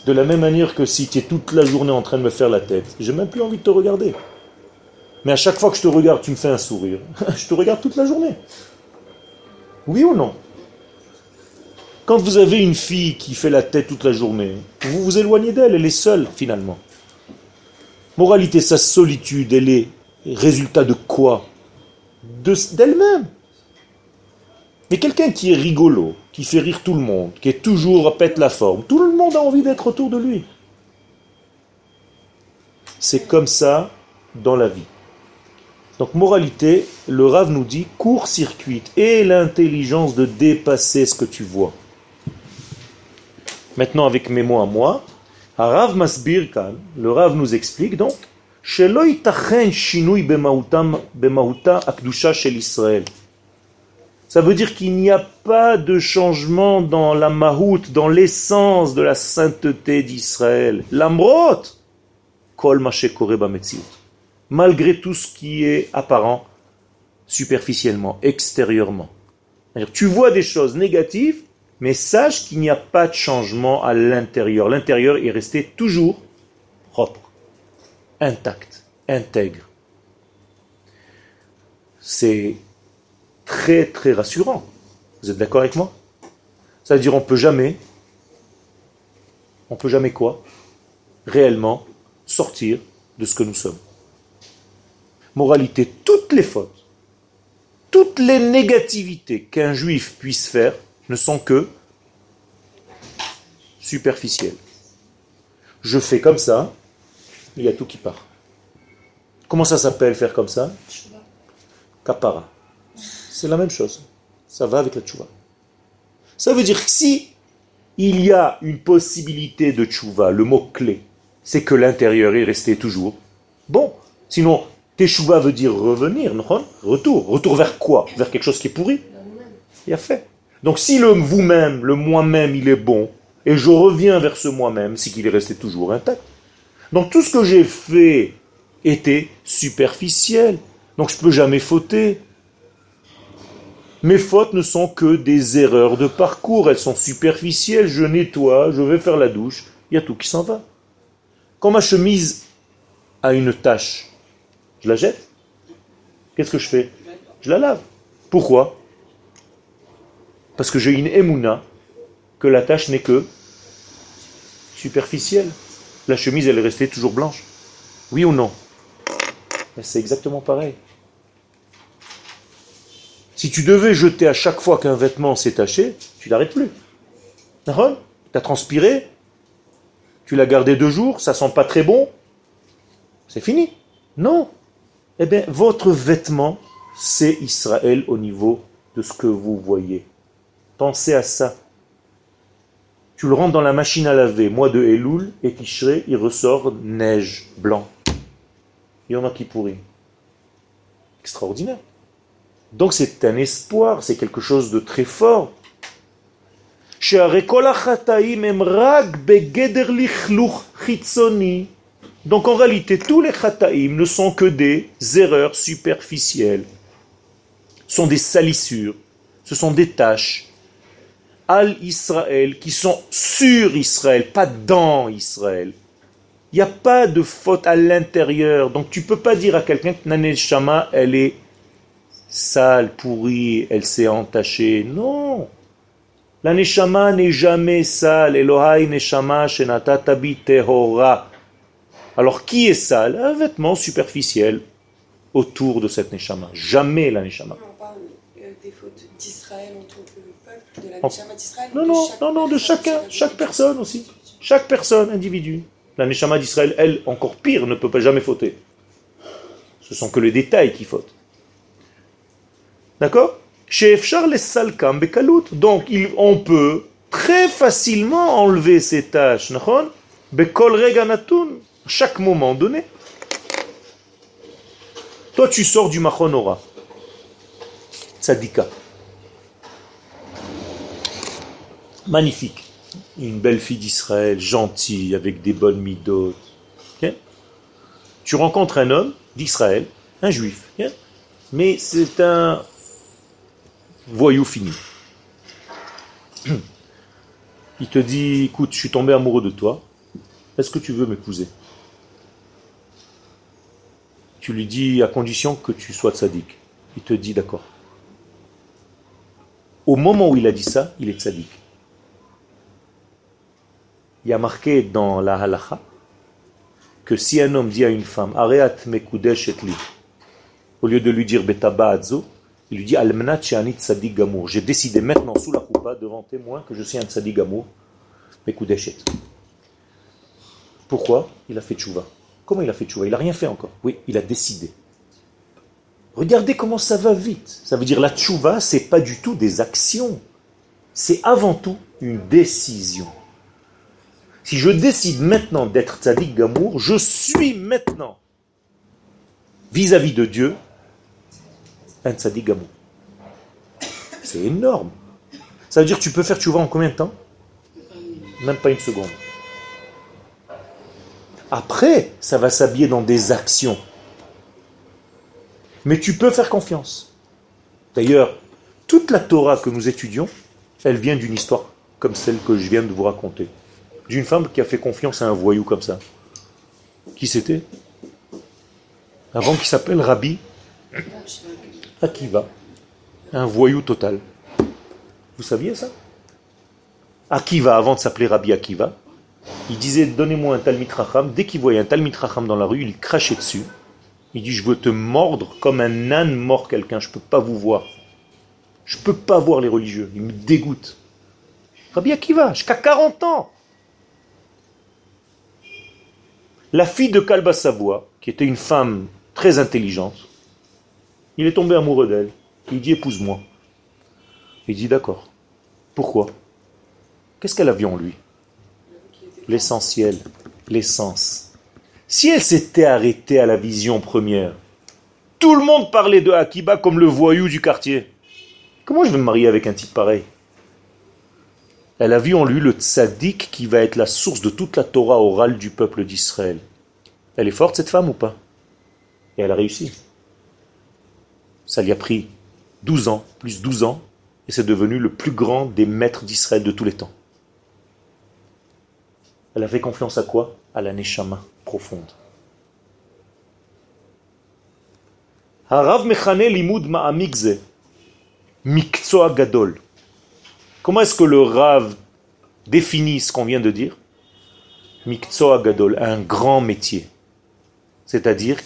Speaker 1: De la même manière que si tu es toute la journée en train de me faire la tête, j'ai même plus envie de te regarder. Mais à chaque fois que je te regarde, tu me fais un sourire. je te regarde toute la journée. Oui ou non? Quand vous avez une fille qui fait la tête toute la journée, vous vous éloignez d'elle, elle est seule finalement. Moralité, sa solitude, elle est résultat de quoi? D'elle-même. Mais quelqu'un qui est rigolo, qui fait rire tout le monde, qui est toujours pète la forme, tout le monde a envie d'être autour de lui. C'est comme ça dans la vie. Donc moralité, le Rav nous dit court-circuite et l'intelligence de dépasser ce que tu vois. Maintenant avec mes mots à moi, Rav Masbir le Rav nous explique donc shinui akdusha shel Israël. Ça veut dire qu'il n'y a pas de changement dans la mahout, dans l'essence de la sainteté d'Israël. L'amrot, kol malgré tout ce qui est apparent superficiellement, extérieurement. Tu vois des choses négatives, mais sache qu'il n'y a pas de changement à l'intérieur. L'intérieur est resté toujours propre, intact, intègre. C'est très très rassurant. Vous êtes d'accord avec moi? Ça veut dire on peut jamais, on peut jamais quoi? Réellement sortir de ce que nous sommes. Moralité, toutes les fautes, toutes les négativités qu'un juif puisse faire ne sont que superficielles. Je fais comme ça, il y a tout qui part. Comment ça s'appelle faire comme ça? Kapara. C'est la même chose. Ça va avec la tchouva. Ça veut dire que si il y a une possibilité de tchouva, le mot clé, c'est que l'intérieur est resté toujours bon. Sinon, teshuva veut dire revenir, retour. Retour vers quoi? Vers quelque chose qui est pourri Il a fait. Donc si le vous-même, le moi-même, il est bon, et je reviens vers ce moi-même, c'est qu'il est resté toujours intact. Donc tout ce que j'ai fait était superficiel. Donc je ne peux jamais fauter. Mes fautes ne sont que des erreurs de parcours, elles sont superficielles, je nettoie, je vais faire la douche, il y a tout qui s'en va. Quand ma chemise a une tache, je la jette Qu'est-ce que je fais? Je la lave. Pourquoi? Parce que j'ai une émouna que la tache n'est que superficielle. La chemise, elle est restée toujours blanche. Oui ou non? C'est exactement pareil. Si tu devais jeter à chaque fois qu'un vêtement s'est taché, tu n'arrêtes plus. Tu as transpiré, tu l'as gardé deux jours, ça sent pas très bon, c'est fini. Non. Eh bien, votre vêtement, c'est Israël au niveau de ce que vous voyez. Pensez à ça. Tu le rentres dans la machine à laver, mois de Elul, et Tishré, il ressort neige, blanc. Il y en a qui pourrit. Extraordinaire. Donc c'est un espoir, c'est quelque chose de très fort. Donc en réalité, tous les chataïm ne sont que des erreurs superficielles, sont des salissures, ce sont des tâches al Israël qui sont sur Israël, pas dans Israël. Il n'y a pas de faute à l'intérieur. Donc tu peux pas dire à quelqu'un que Nané Shama, elle est sale, pourrie, elle s'est entachée. Non. La Neshama n'est jamais sale. Elohai Neshama Shenata Tehora. Alors qui est sale? Un vêtement superficiel autour de cette Neshama. Jamais la Neshama.
Speaker 4: On parle euh, des fautes d'Israël en tant que peuple, de la Neshama d'Israël
Speaker 1: Non, non, non, non, de chacun, chaque personne aussi. Chaque personne, individu. La Neshama d'Israël, elle, encore pire, ne peut pas jamais fauter. Ce sont que les détails qui fautent. D'accord? Donc, on peut très facilement enlever ces tâches. Bekol reganatun chaque moment donné. Toi, tu sors du Machonora. Tzadika. Magnifique. Une belle fille d'Israël, gentille, avec des bonnes midotes. Tu rencontres un homme d'Israël, un juif. Mais c'est un voyou fini. Il te dit, écoute, je suis tombé amoureux de toi est-ce que tu veux m'épouser? Tu lui dis à condition que tu sois tzaddik. Il te dit d'accord. Au moment où il a dit ça, il est tzaddik. Il y a marqué dans la halacha que si un homme dit à une femme, Areat mekudesh et li, au lieu de lui dire betaba il lui dit Almnat tzadik gamour. J'ai décidé maintenant sous la coupa devant témoin que je suis un tzadik gamour, mekudeshet. Pourquoi Il a fait tchouva? Comment il a fait tchouva? Il n'a rien fait encore. Oui, il a décidé. Regardez comment ça va vite. Ça veut dire la tchouva, c'est pas du tout des actions. C'est avant tout une décision. Si je décide maintenant d'être tzaddik gamour, je suis maintenant vis-à-vis de Dieu un gamour. C'est énorme. Ça veut dire que tu peux faire tchouva en combien de temps? Même pas une seconde. Après, ça va s'habiller dans des actions. Mais tu peux faire confiance. D'ailleurs, toute la Torah que nous étudions, elle vient d'une histoire comme celle que je viens de vous raconter d'une femme qui a fait confiance à un voyou comme ça. Qui c'était? Avant qu'il s'appelle Rabbi Akiva. Un voyou total. Vous saviez ça Akiva, avant de s'appeler Rabbi Akiva, il disait Donnez-moi un Talmit Racham. Dès qu'il voyait un Talmit Racham dans la rue, il crachait dessus. Il dit Je veux te mordre comme un âne mord quelqu'un. Je ne peux pas vous voir. Je ne peux pas voir les religieux. Ils me dégoûtent. Rabbi Akiva, jusqu'à 40 ans. La fille de Kalba Savoie, qui était une femme très intelligente, il est tombé amoureux d'elle. Il dit épouse-moi. Il dit d'accord. Pourquoi? Qu'est-ce qu'elle a vu en lui? L'essentiel, l'essence. Si elle s'était arrêtée à la vision première, tout le monde parlait de Akiba comme le voyou du quartier. Comment je vais me marier avec un type pareil? Elle a vu en lui le tzaddik qui va être la source de toute la Torah orale du peuple d'Israël. Elle est forte cette femme ou pas? Et elle a réussi. Ça lui a pris 12 ans, plus 12 ans, et c'est devenu le plus grand des maîtres d'Israël de tous les temps. Elle a fait confiance à quoi? À la neshama profonde. Harav mechane limud ma'amikze, mikzoa gadol. Comment est-ce que le Rav définit ce qu'on vient de dire? Mikzoa Gadol, un grand métier. C'est-à-dire,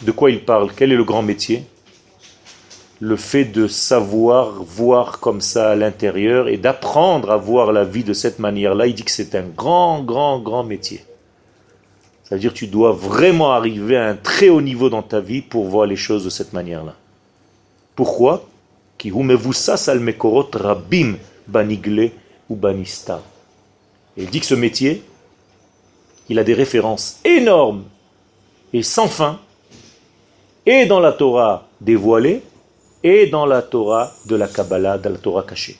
Speaker 1: de quoi il parle? Quel est le grand métier? Le fait de savoir voir comme ça à l'intérieur et d'apprendre à voir la vie de cette manière-là. Il dit que c'est un grand, grand, grand métier. C'est-à-dire tu dois vraiment arriver à un très haut niveau dans ta vie pour voir les choses de cette manière-là. Pourquoi? Il dit que ce métier, il a des références énormes et sans fin, et dans la Torah dévoilée, et dans la Torah de la Kabbalah, de la Torah cachée.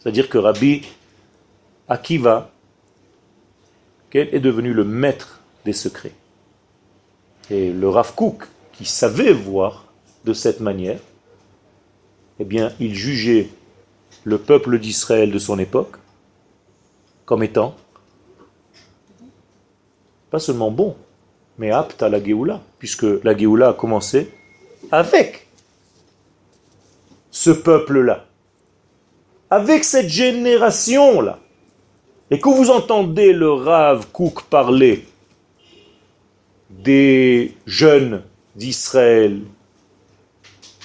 Speaker 1: C'est-à-dire que Rabbi Akiva est devenu le maître des secrets. Et le Rav Kook, qui savait voir de cette manière, eh bien, il jugeait le peuple d'Israël de son époque comme étant pas seulement bon, mais apte à la Géoula, puisque la Géoula a commencé avec ce peuple-là, avec cette génération-là. Et que vous entendez le Rav Kouk parler des jeunes d'Israël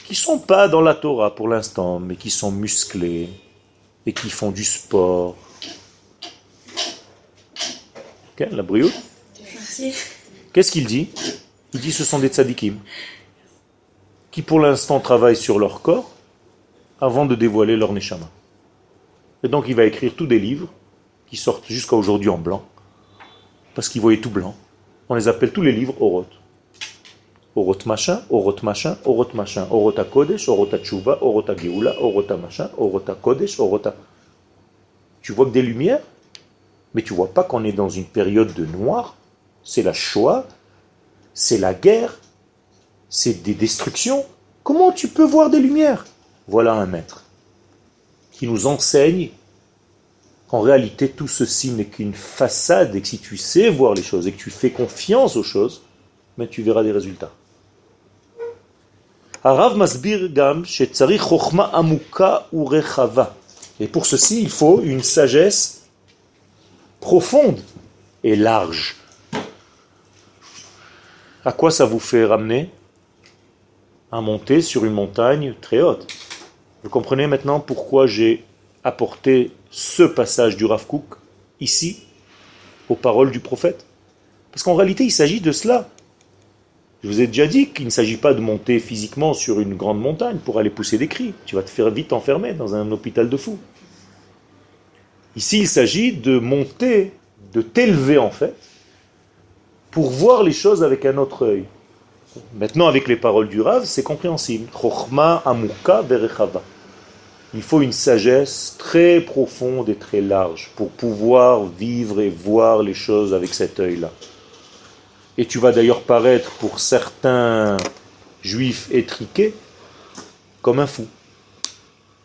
Speaker 1: qui sont pas dans la Torah pour l'instant, mais qui sont musclés et qui font du sport. Ok, la brioute Qu'est-ce qu'il dit? Il dit ce sont des tzadikim qui pour l'instant travaillent sur leur corps avant de dévoiler leur neshama. Et donc il va écrire tous des livres qui sortent jusqu'à aujourd'hui en blanc, parce qu'il voyait tout blanc. On les appelle tous les livres Oroth. Orot machin, orot machin, orot machin, orota kodesh, orota tchouva, orota geoula, orota machin, orota kodesh, orota. Tu vois que des lumières, mais tu vois pas qu'on est dans une période de noir? C'est la Shoah, c'est la guerre, c'est des destructions? Comment tu peux voir des lumières? Voilà un maître qui nous enseigne qu'en réalité tout ceci n'est qu'une façade et que si tu sais voir les choses et que tu fais confiance aux choses, mais tu verras des résultats. Et pour ceci, il faut une sagesse profonde et large. À quoi ça vous fait ramener? À monter sur une montagne très haute. Vous comprenez maintenant pourquoi j'ai apporté ce passage du Rav Kook ici, aux paroles du prophète? Parce qu'en réalité, il s'agit de cela. Je vous ai déjà dit qu'il ne s'agit pas de monter physiquement sur une grande montagne pour aller pousser des cris. Tu vas te faire vite enfermer dans un hôpital de fous. Ici, il s'agit de monter, de t'élever en fait, pour voir les choses avec un autre œil. Maintenant, avec les paroles du Rav, c'est compréhensible. amuka Il faut une sagesse très profonde et très large pour pouvoir vivre et voir les choses avec cet œil-là. Et tu vas d'ailleurs paraître pour certains juifs étriqués comme un fou.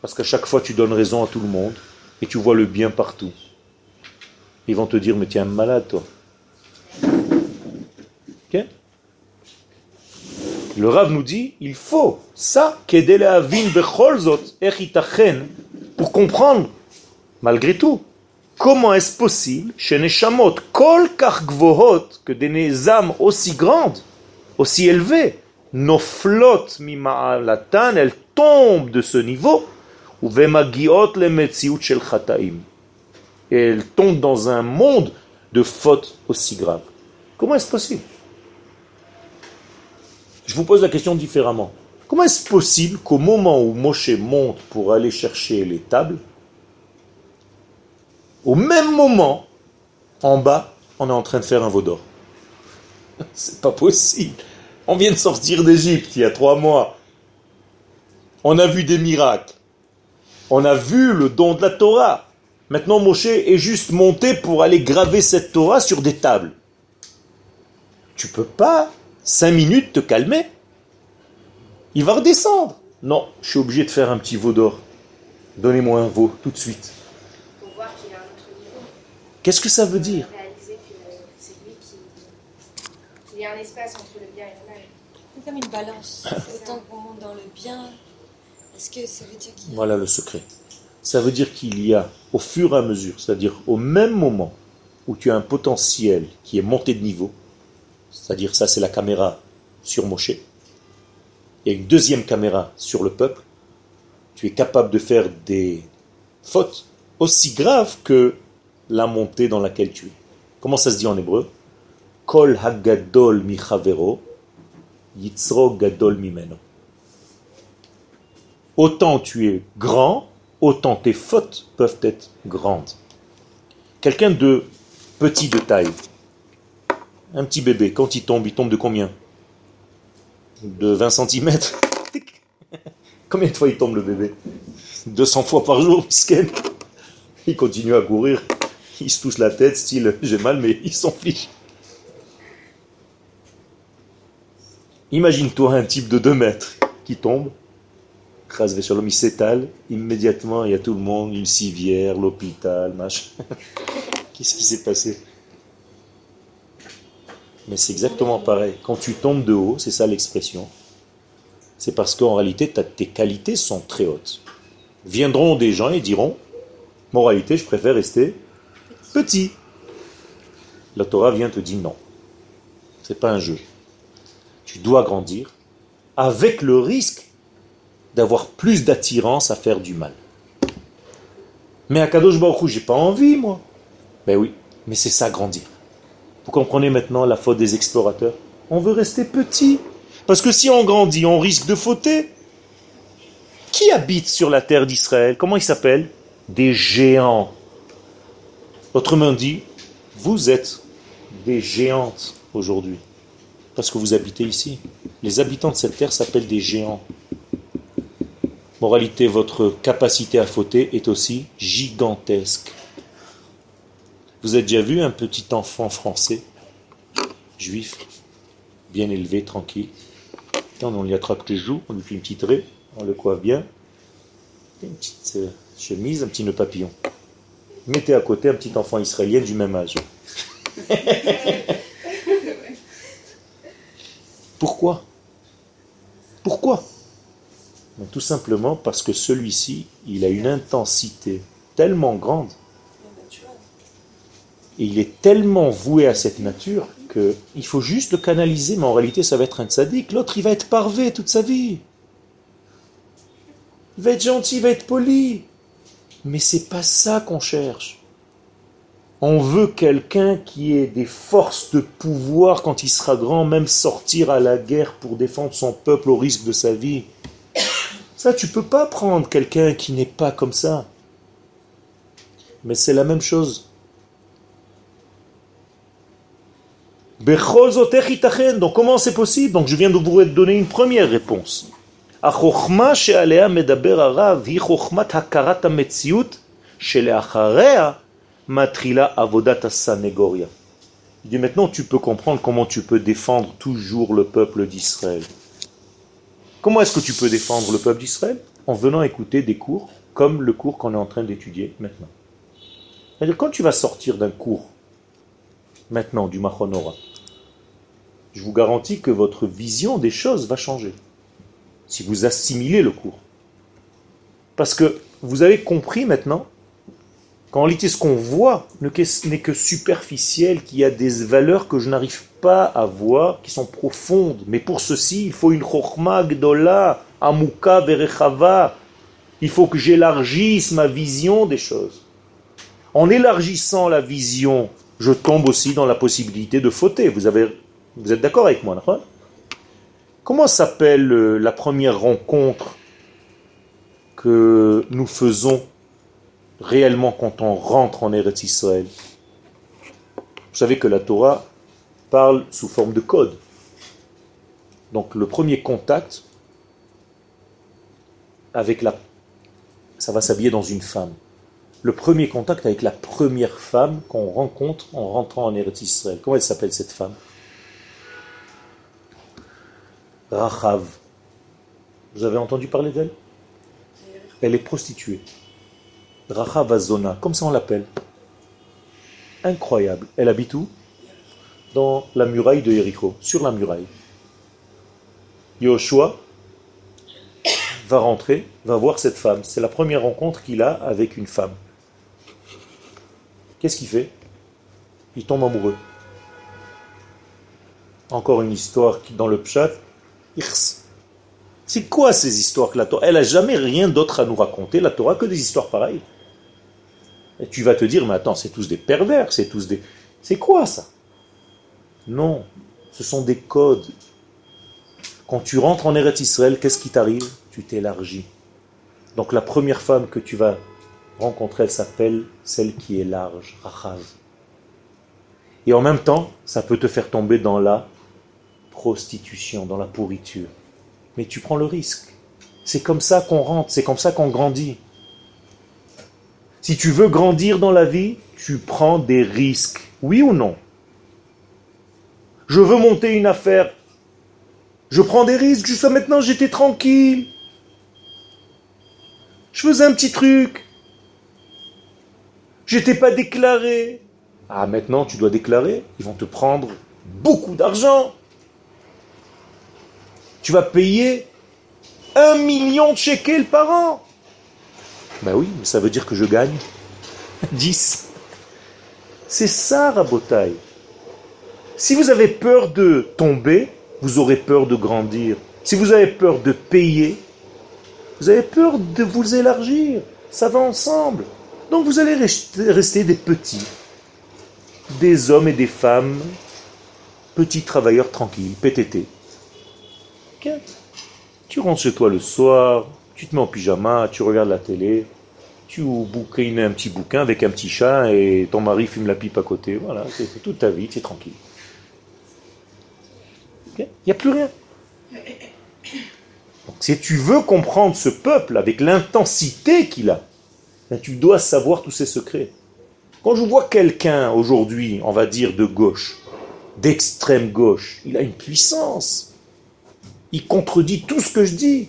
Speaker 1: Parce qu'à chaque fois, tu donnes raison à tout le monde et tu vois le bien partout. Ils vont te dire, mais un malade, toi. Le Rav nous dit, il faut ça, pour comprendre, malgré tout, comment est-ce possible, chez Neshamot, que des âmes aussi grandes, aussi élevées, noflot mima'alatan, elles tombent de ce niveau, ou vemagiot le shel chataim. Et elles tombent dans un monde de fautes aussi graves. Comment est-ce possible? Je vous pose la question différemment. Comment est-ce possible qu'au moment où Moshe monte pour aller chercher les tables, au même moment, en bas, on est en train de faire un veau d'or? C'est pas possible. On vient de sortir d'Égypte il y a trois mois. On a vu des miracles. On a vu le don de la Torah. Maintenant, Moshe est juste monté pour aller graver cette Torah sur des tables. Tu peux pas cinq minutes te calmer. Il va redescendre. Non, je suis obligé de faire un petit veau d'or. Donnez-moi un veau tout de suite. Qu'est-ce que ça veut dire?
Speaker 2: Il y a un espace entre le bien et le mal. C'est comme une balance. Autant qu'on monte dans le bien, est-ce que ça veut dire qu'il y a...
Speaker 1: Voilà le secret. Ça veut dire qu'il y a, au fur et à mesure, c'est-à-dire au même moment où tu as un potentiel qui est monté de niveau, c'est-à-dire ça c'est la caméra sur Moshe, et une deuxième caméra sur le peuple, tu es capable de faire des fautes aussi graves que la montée dans laquelle tu es. Comment ça se dit en hébreu? Kol hagadol mi yitzro gadol mimeno. Autant tu es grand, autant tes fautes peuvent être grandes. Quelqu'un de petit de taille, un petit bébé, quand il tombe, il tombe de combien? De 20 cm Combien de fois il tombe le bébé? 200 fois par jour, Il continue à courir, il se touche la tête, style j'ai mal, mais il s'en fiche. Imagine-toi un type de 2 mètres qui tombe, l'homme, il s'étale, immédiatement il y a tout le monde, une civière, l'hôpital, machin. Qu'est-ce qui s'est passé? Mais c'est exactement pareil. Quand tu tombes de haut, c'est ça l'expression, c'est parce qu'en réalité, tes qualités sont très hautes. Viendront des gens et diront, moralité, je préfère rester petit. La Torah vient te dire non. C'est pas un jeu. Tu dois grandir avec le risque d'avoir plus d'attirance à faire du mal. Mais à Kadosh Baruch j'ai pas envie, moi. Ben oui, mais c'est ça grandir. Vous comprenez maintenant la faute des explorateurs? On veut rester petit. Parce que si on grandit, on risque de fauter. Qui habite sur la terre d'Israël? Comment ils s'appellent Des géants. Autrement dit, vous êtes des géantes aujourd'hui. Parce que vous habitez ici. Les habitants de cette terre s'appellent des géants. Moralité, votre capacité à fauter est aussi gigantesque. Vous avez déjà vu un petit enfant français, juif, bien élevé, tranquille. Quand on lui attrape les joues, on lui fait une petite raie, on le coiffe bien, une petite euh, chemise, un petit nœud papillon. Mettez à côté un petit enfant israélien du même âge. Pourquoi? Pourquoi? Tout simplement parce que celui-ci, il a une intensité tellement grande et il est tellement voué à cette nature qu'il faut juste le canaliser, mais en réalité ça va être un tzaddik. L'autre il va être parvé toute sa vie. Il va être gentil, il va être poli. Mais c'est pas ça qu'on cherche. On veut quelqu'un qui ait des forces de pouvoir quand il sera grand, même sortir à la guerre pour défendre son peuple au risque de sa vie. Ça, tu peux pas prendre quelqu'un qui n'est pas comme ça. Mais c'est la même chose. Donc comment c'est possible? Donc je viens de vous donner une première réponse. Il dit maintenant tu peux comprendre comment tu peux défendre toujours le peuple d'Israël. Comment est-ce que tu peux défendre le peuple d'Israël? En venant écouter des cours comme le cours qu'on est en train d'étudier maintenant. Quand tu vas sortir d'un cours maintenant du Mahonora, je vous garantis que votre vision des choses va changer. Si vous assimilez le cours. Parce que vous avez compris maintenant qu'en réalité ce qu'on voit n'est que superficiel, qu'il y a des valeurs que je n'arrive pas à voir, qui sont profondes. Mais pour ceci, il faut une chokhma gdola, amuka verechava. Il faut que j'élargisse ma vision des choses. En élargissant la vision, je tombe aussi dans la possibilité de fauter. Vous avez vous êtes d'accord avec moi, Comment s'appelle euh, la première rencontre que nous faisons réellement quand on rentre en Eretz Israël Vous savez que la Torah parle sous forme de code. Donc le premier contact avec la... Ça va s'habiller dans une femme. Le premier contact avec la première femme qu'on rencontre en rentrant en Eretz Israël. Comment elle s'appelle cette femme? Rachav. Vous avez entendu parler d'elle? Elle est prostituée. Rachav Azona, comme ça on l'appelle. Incroyable. Elle habite où? Dans la muraille de Jéricho, sur la muraille. Yoshua va rentrer, va voir cette femme. C'est la première rencontre qu'il a avec une femme. Qu'est-ce qu'il fait? Il tombe amoureux. Encore une histoire dans le pshat, c'est quoi ces histoires que la Torah? Elle n'a jamais rien d'autre à nous raconter, la Torah, que des histoires pareilles. Et tu vas te dire, mais attends, c'est tous des pervers, c'est tous des... C'est quoi ça? Non, ce sont des codes. Quand tu rentres en Eretz Israël, qu'est-ce qui t'arrive? Tu t'élargis. Donc la première femme que tu vas rencontrer, elle s'appelle celle qui est large, Rachav. Et en même temps, ça peut te faire tomber dans la prostitution, dans la pourriture. Mais tu prends le risque. C'est comme ça qu'on rentre, c'est comme ça qu'on grandit. Si tu veux grandir dans la vie, tu prends des risques. Oui ou non? Je veux monter une affaire. Je prends des risques. Jusqu'à maintenant, j'étais tranquille. Je faisais un petit truc. J'étais pas déclaré. Ah, maintenant, tu dois déclarer. Ils vont te prendre beaucoup d'argent tu vas payer un million de shekels par an. Ben oui, mais ça veut dire que je gagne 10. C'est ça, Rabotaille. Si vous avez peur de tomber, vous aurez peur de grandir. Si vous avez peur de payer, vous avez peur de vous élargir. Ça va ensemble. Donc vous allez rester des petits, des hommes et des femmes, petits travailleurs tranquilles, PTT. Tu rentres chez toi le soir, tu te mets en pyjama, tu regardes la télé, tu bouquines un petit bouquin avec un petit chat et ton mari fume la pipe à côté. Voilà, c'est toute ta vie, tu es tranquille. Il n'y a plus rien? Donc, si tu veux comprendre ce peuple avec l'intensité qu'il a, ben, tu dois savoir tous ses secrets. Quand je vois quelqu'un aujourd'hui, on va dire de gauche, d'extrême gauche, il a une puissance il contredit tout ce que je dis.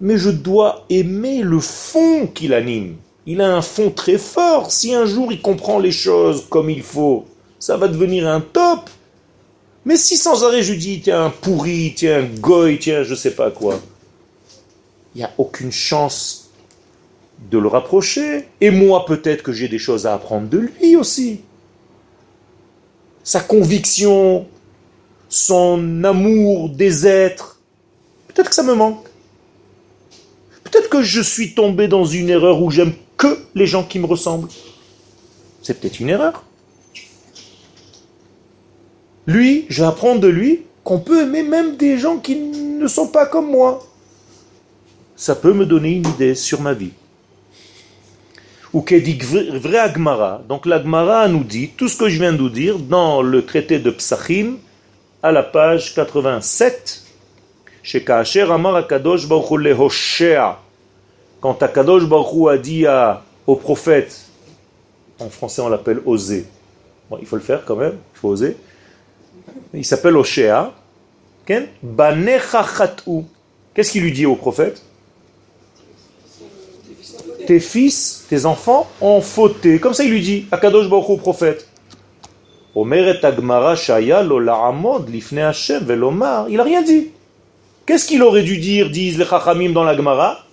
Speaker 1: Mais je dois aimer le fond qui l'anime. Il a un fond très fort. Si un jour il comprend les choses comme il faut, ça va devenir un top. Mais si sans arrêt je dis, tiens, un pourri, tiens, un goy, tiens, je sais pas quoi, il n'y a aucune chance de le rapprocher. Et moi, peut-être que j'ai des choses à apprendre de lui aussi. Sa conviction, son amour des êtres, peut-être que ça me manque. Peut-être que je suis tombé dans une erreur où j'aime que les gens qui me ressemblent. C'est peut-être une erreur. Lui, je vais apprendre de lui qu'on peut aimer même des gens qui ne sont pas comme moi. Ça peut me donner une idée sur ma vie. Ou dit vrai Agmara. Donc l'Agmara nous dit tout ce que je viens de vous dire dans le traité de Psachim à la page 87. Chez Kacher Amar Akadosh Baruch Hoshea. Quand Akadosh Baruch a dit au prophète, en français on l'appelle oser. Bon, il faut le faire quand même, il faut oser. Il s'appelle Oshea. Qu'est-ce qu'il lui dit au prophète? Tes fils, tes enfants ont fauté. Comme ça il lui dit, Akadosh Baruch au prophète. Il n'a rien dit. Qu'est-ce qu'il aurait dû dire, disent les Chachamim dans la Gemara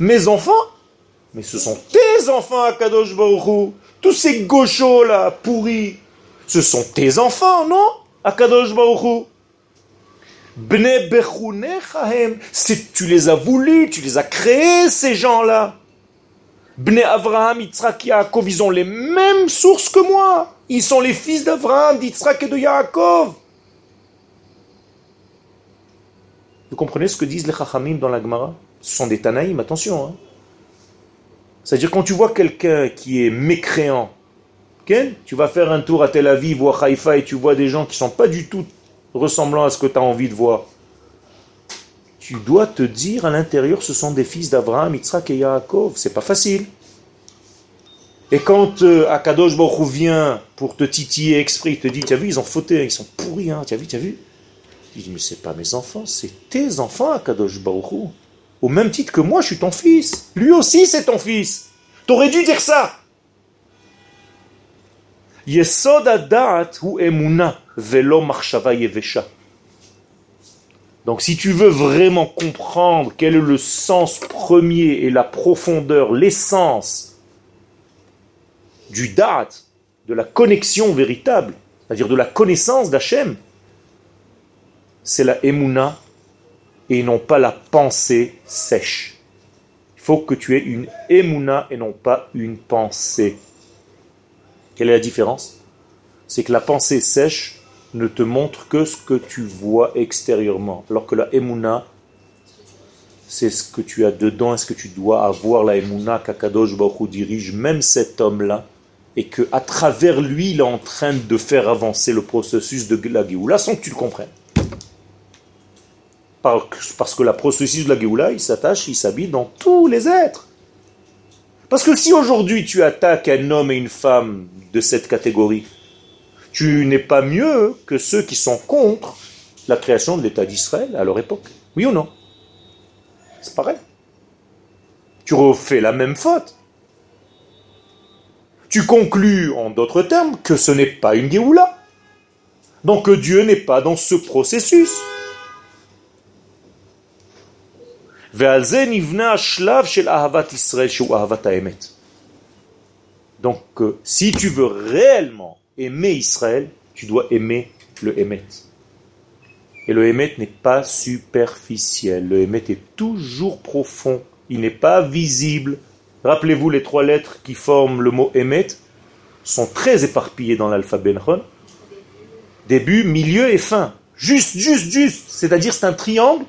Speaker 1: Mes enfants Mais ce sont tes enfants, Akadosh Baruch tous ces gauchos là, pourris, ce sont tes enfants, non Akadosh Baruchu. Bne c'est tu les as voulus, tu les as créés, ces gens-là. Bne Avraham, Yitzhak, Yaakov, ils ont les mêmes sources que moi. Ils sont les fils d'Avraham, d'Yitzhak et de Yaakov. Vous comprenez ce que disent les Chachamim dans la Gemara? Ce sont des Tanaïm, attention. Hein. C'est-à-dire quand tu vois quelqu'un qui est mécréant, tu vas faire un tour à Tel Aviv ou à Haïfa et tu vois des gens qui ne sont pas du tout ressemblants à ce que tu as envie de voir. Tu dois te dire à l'intérieur, ce sont des fils d'Abraham, Yitzhak et Yaakov. C'est pas facile. Et quand euh, Akadosh Baruch vient pour te titiller exprès, il te dit, tu as vu, ils ont fauté, ils sont pourris, hein, tu as vu, tu as vu? Il dit, mais c'est pas mes enfants, c'est tes enfants, Akadosh Baruch au même titre que moi, je suis ton fils. Lui aussi, c'est ton fils. T'aurais dû dire ça. Donc si tu veux vraiment comprendre quel est le sens premier et la profondeur, l'essence du dat, de la connexion véritable, c'est-à-dire de la connaissance d'Hachem, c'est la emuna et non pas la pensée sèche. Il faut que tu aies une émouna et non pas une pensée. Quelle est la différence? C'est que la pensée sèche ne te montre que ce que tu vois extérieurement, alors que la émouna, c'est ce que tu as dedans, est-ce que tu dois avoir. La émouna qu'Akadosh Baruch dirige même cet homme-là, et que à travers lui, il est en train de faire avancer le processus de la Géoula sans que tu le comprennes. Parce que la processus de la Géoula, il s'attache, il s'habille dans tous les êtres. Parce que si aujourd'hui tu attaques un homme et une femme de cette catégorie, tu n'es pas mieux que ceux qui sont contre la création de l'État d'Israël à leur époque. Oui ou non? C'est pareil. Tu refais la même faute. Tu conclus en d'autres termes que ce n'est pas une Géoula. Donc Dieu n'est pas dans ce processus. Donc, euh, si tu veux réellement aimer Israël, tu dois aimer le Emet. Et le Emet n'est pas superficiel. Le Emet est toujours profond. Il n'est pas visible. Rappelez-vous, les trois lettres qui forment le mot Emet sont très éparpillées dans l'alphabet Début, milieu et fin. Juste, juste, juste. C'est-à-dire, c'est un triangle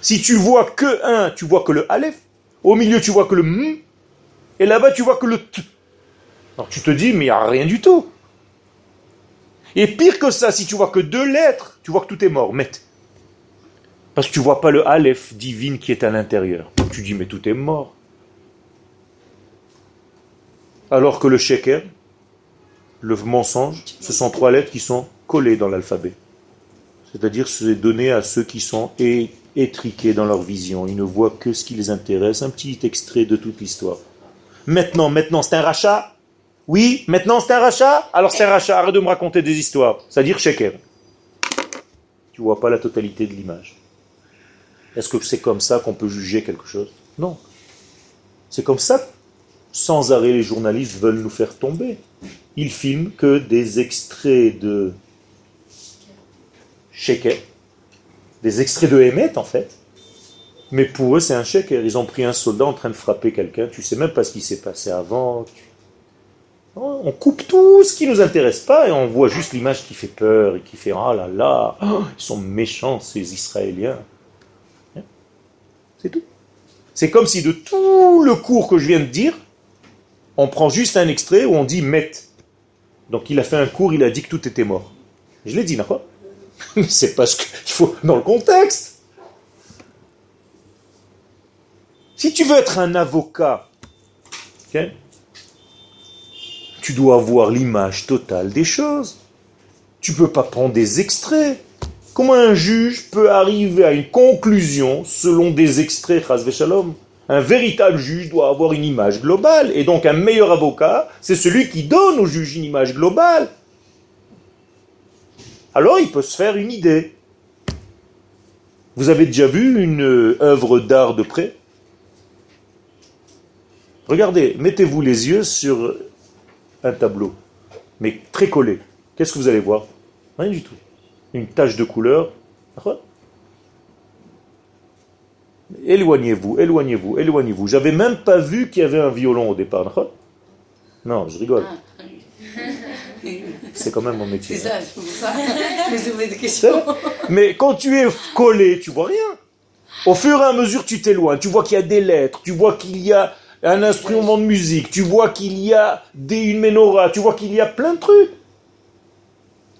Speaker 1: si tu vois que un, tu vois que le Aleph. Au milieu, tu vois que le M. Et là-bas, tu vois que le T. Alors tu te dis, mais il n'y a rien du tout. Et pire que ça, si tu vois que deux lettres, tu vois que tout est mort. Parce que tu vois pas le Aleph divine qui est à l'intérieur. Tu dis, mais tout est mort. Alors que le Sheker, le mensonge, ce sont trois lettres qui sont collées dans l'alphabet. C'est-à-dire c'est donné à ceux qui sont étriqués dans leur vision. Ils ne voient que ce qui les intéresse. Un petit extrait de toute l'histoire. Maintenant, maintenant, c'est un rachat Oui, maintenant c'est un rachat Alors c'est un rachat, arrête de me raconter des histoires. C'est-à-dire sheker. Tu vois pas la totalité de l'image. Est-ce que c'est comme ça qu'on peut juger quelque chose? Non. C'est comme ça sans arrêt les journalistes veulent nous faire tomber. Ils filment que des extraits de sheker, des extraits de Hémet en fait. Mais pour eux, c'est un sheker. Ils ont pris un soldat en train de frapper quelqu'un. Tu sais même pas ce qui s'est passé avant. On coupe tout ce qui ne nous intéresse pas et on voit juste l'image qui fait peur et qui fait ah là là, ils sont méchants ces Israéliens. C'est tout. C'est comme si de tout le cours que je viens de dire, on prend juste un extrait où on dit met. Donc il a fait un cours, il a dit que tout était mort. Je l'ai dit, d'accord? C'est parce qu'il faut dans le contexte. Si tu veux être un avocat, tu dois avoir l'image totale des choses. Tu ne peux pas prendre des extraits. Comment un juge peut arriver à une conclusion selon des extraits, Shalom Un véritable juge doit avoir une image globale. Et donc un meilleur avocat, c'est celui qui donne au juge une image globale. Alors il peut se faire une idée. Vous avez déjà vu une œuvre d'art de près? Regardez, mettez-vous les yeux sur un tableau, mais très collé. Qu'est-ce que vous allez voir? Rien du tout. Une tache de couleur. Éloignez-vous, éloignez-vous, éloignez-vous. J'avais même pas vu qu'il y avait un violon au départ. Non, je rigole. Ah, c'est quand même mon métier. C'est ça, c'est pour des questions. Mais quand tu es collé, tu vois rien. Au fur et à mesure, tu t'éloignes. Tu vois qu'il y a des lettres. Tu vois qu'il y a un instrument de musique, tu vois qu'il y a des, une menorah, tu vois qu'il y a plein de trucs.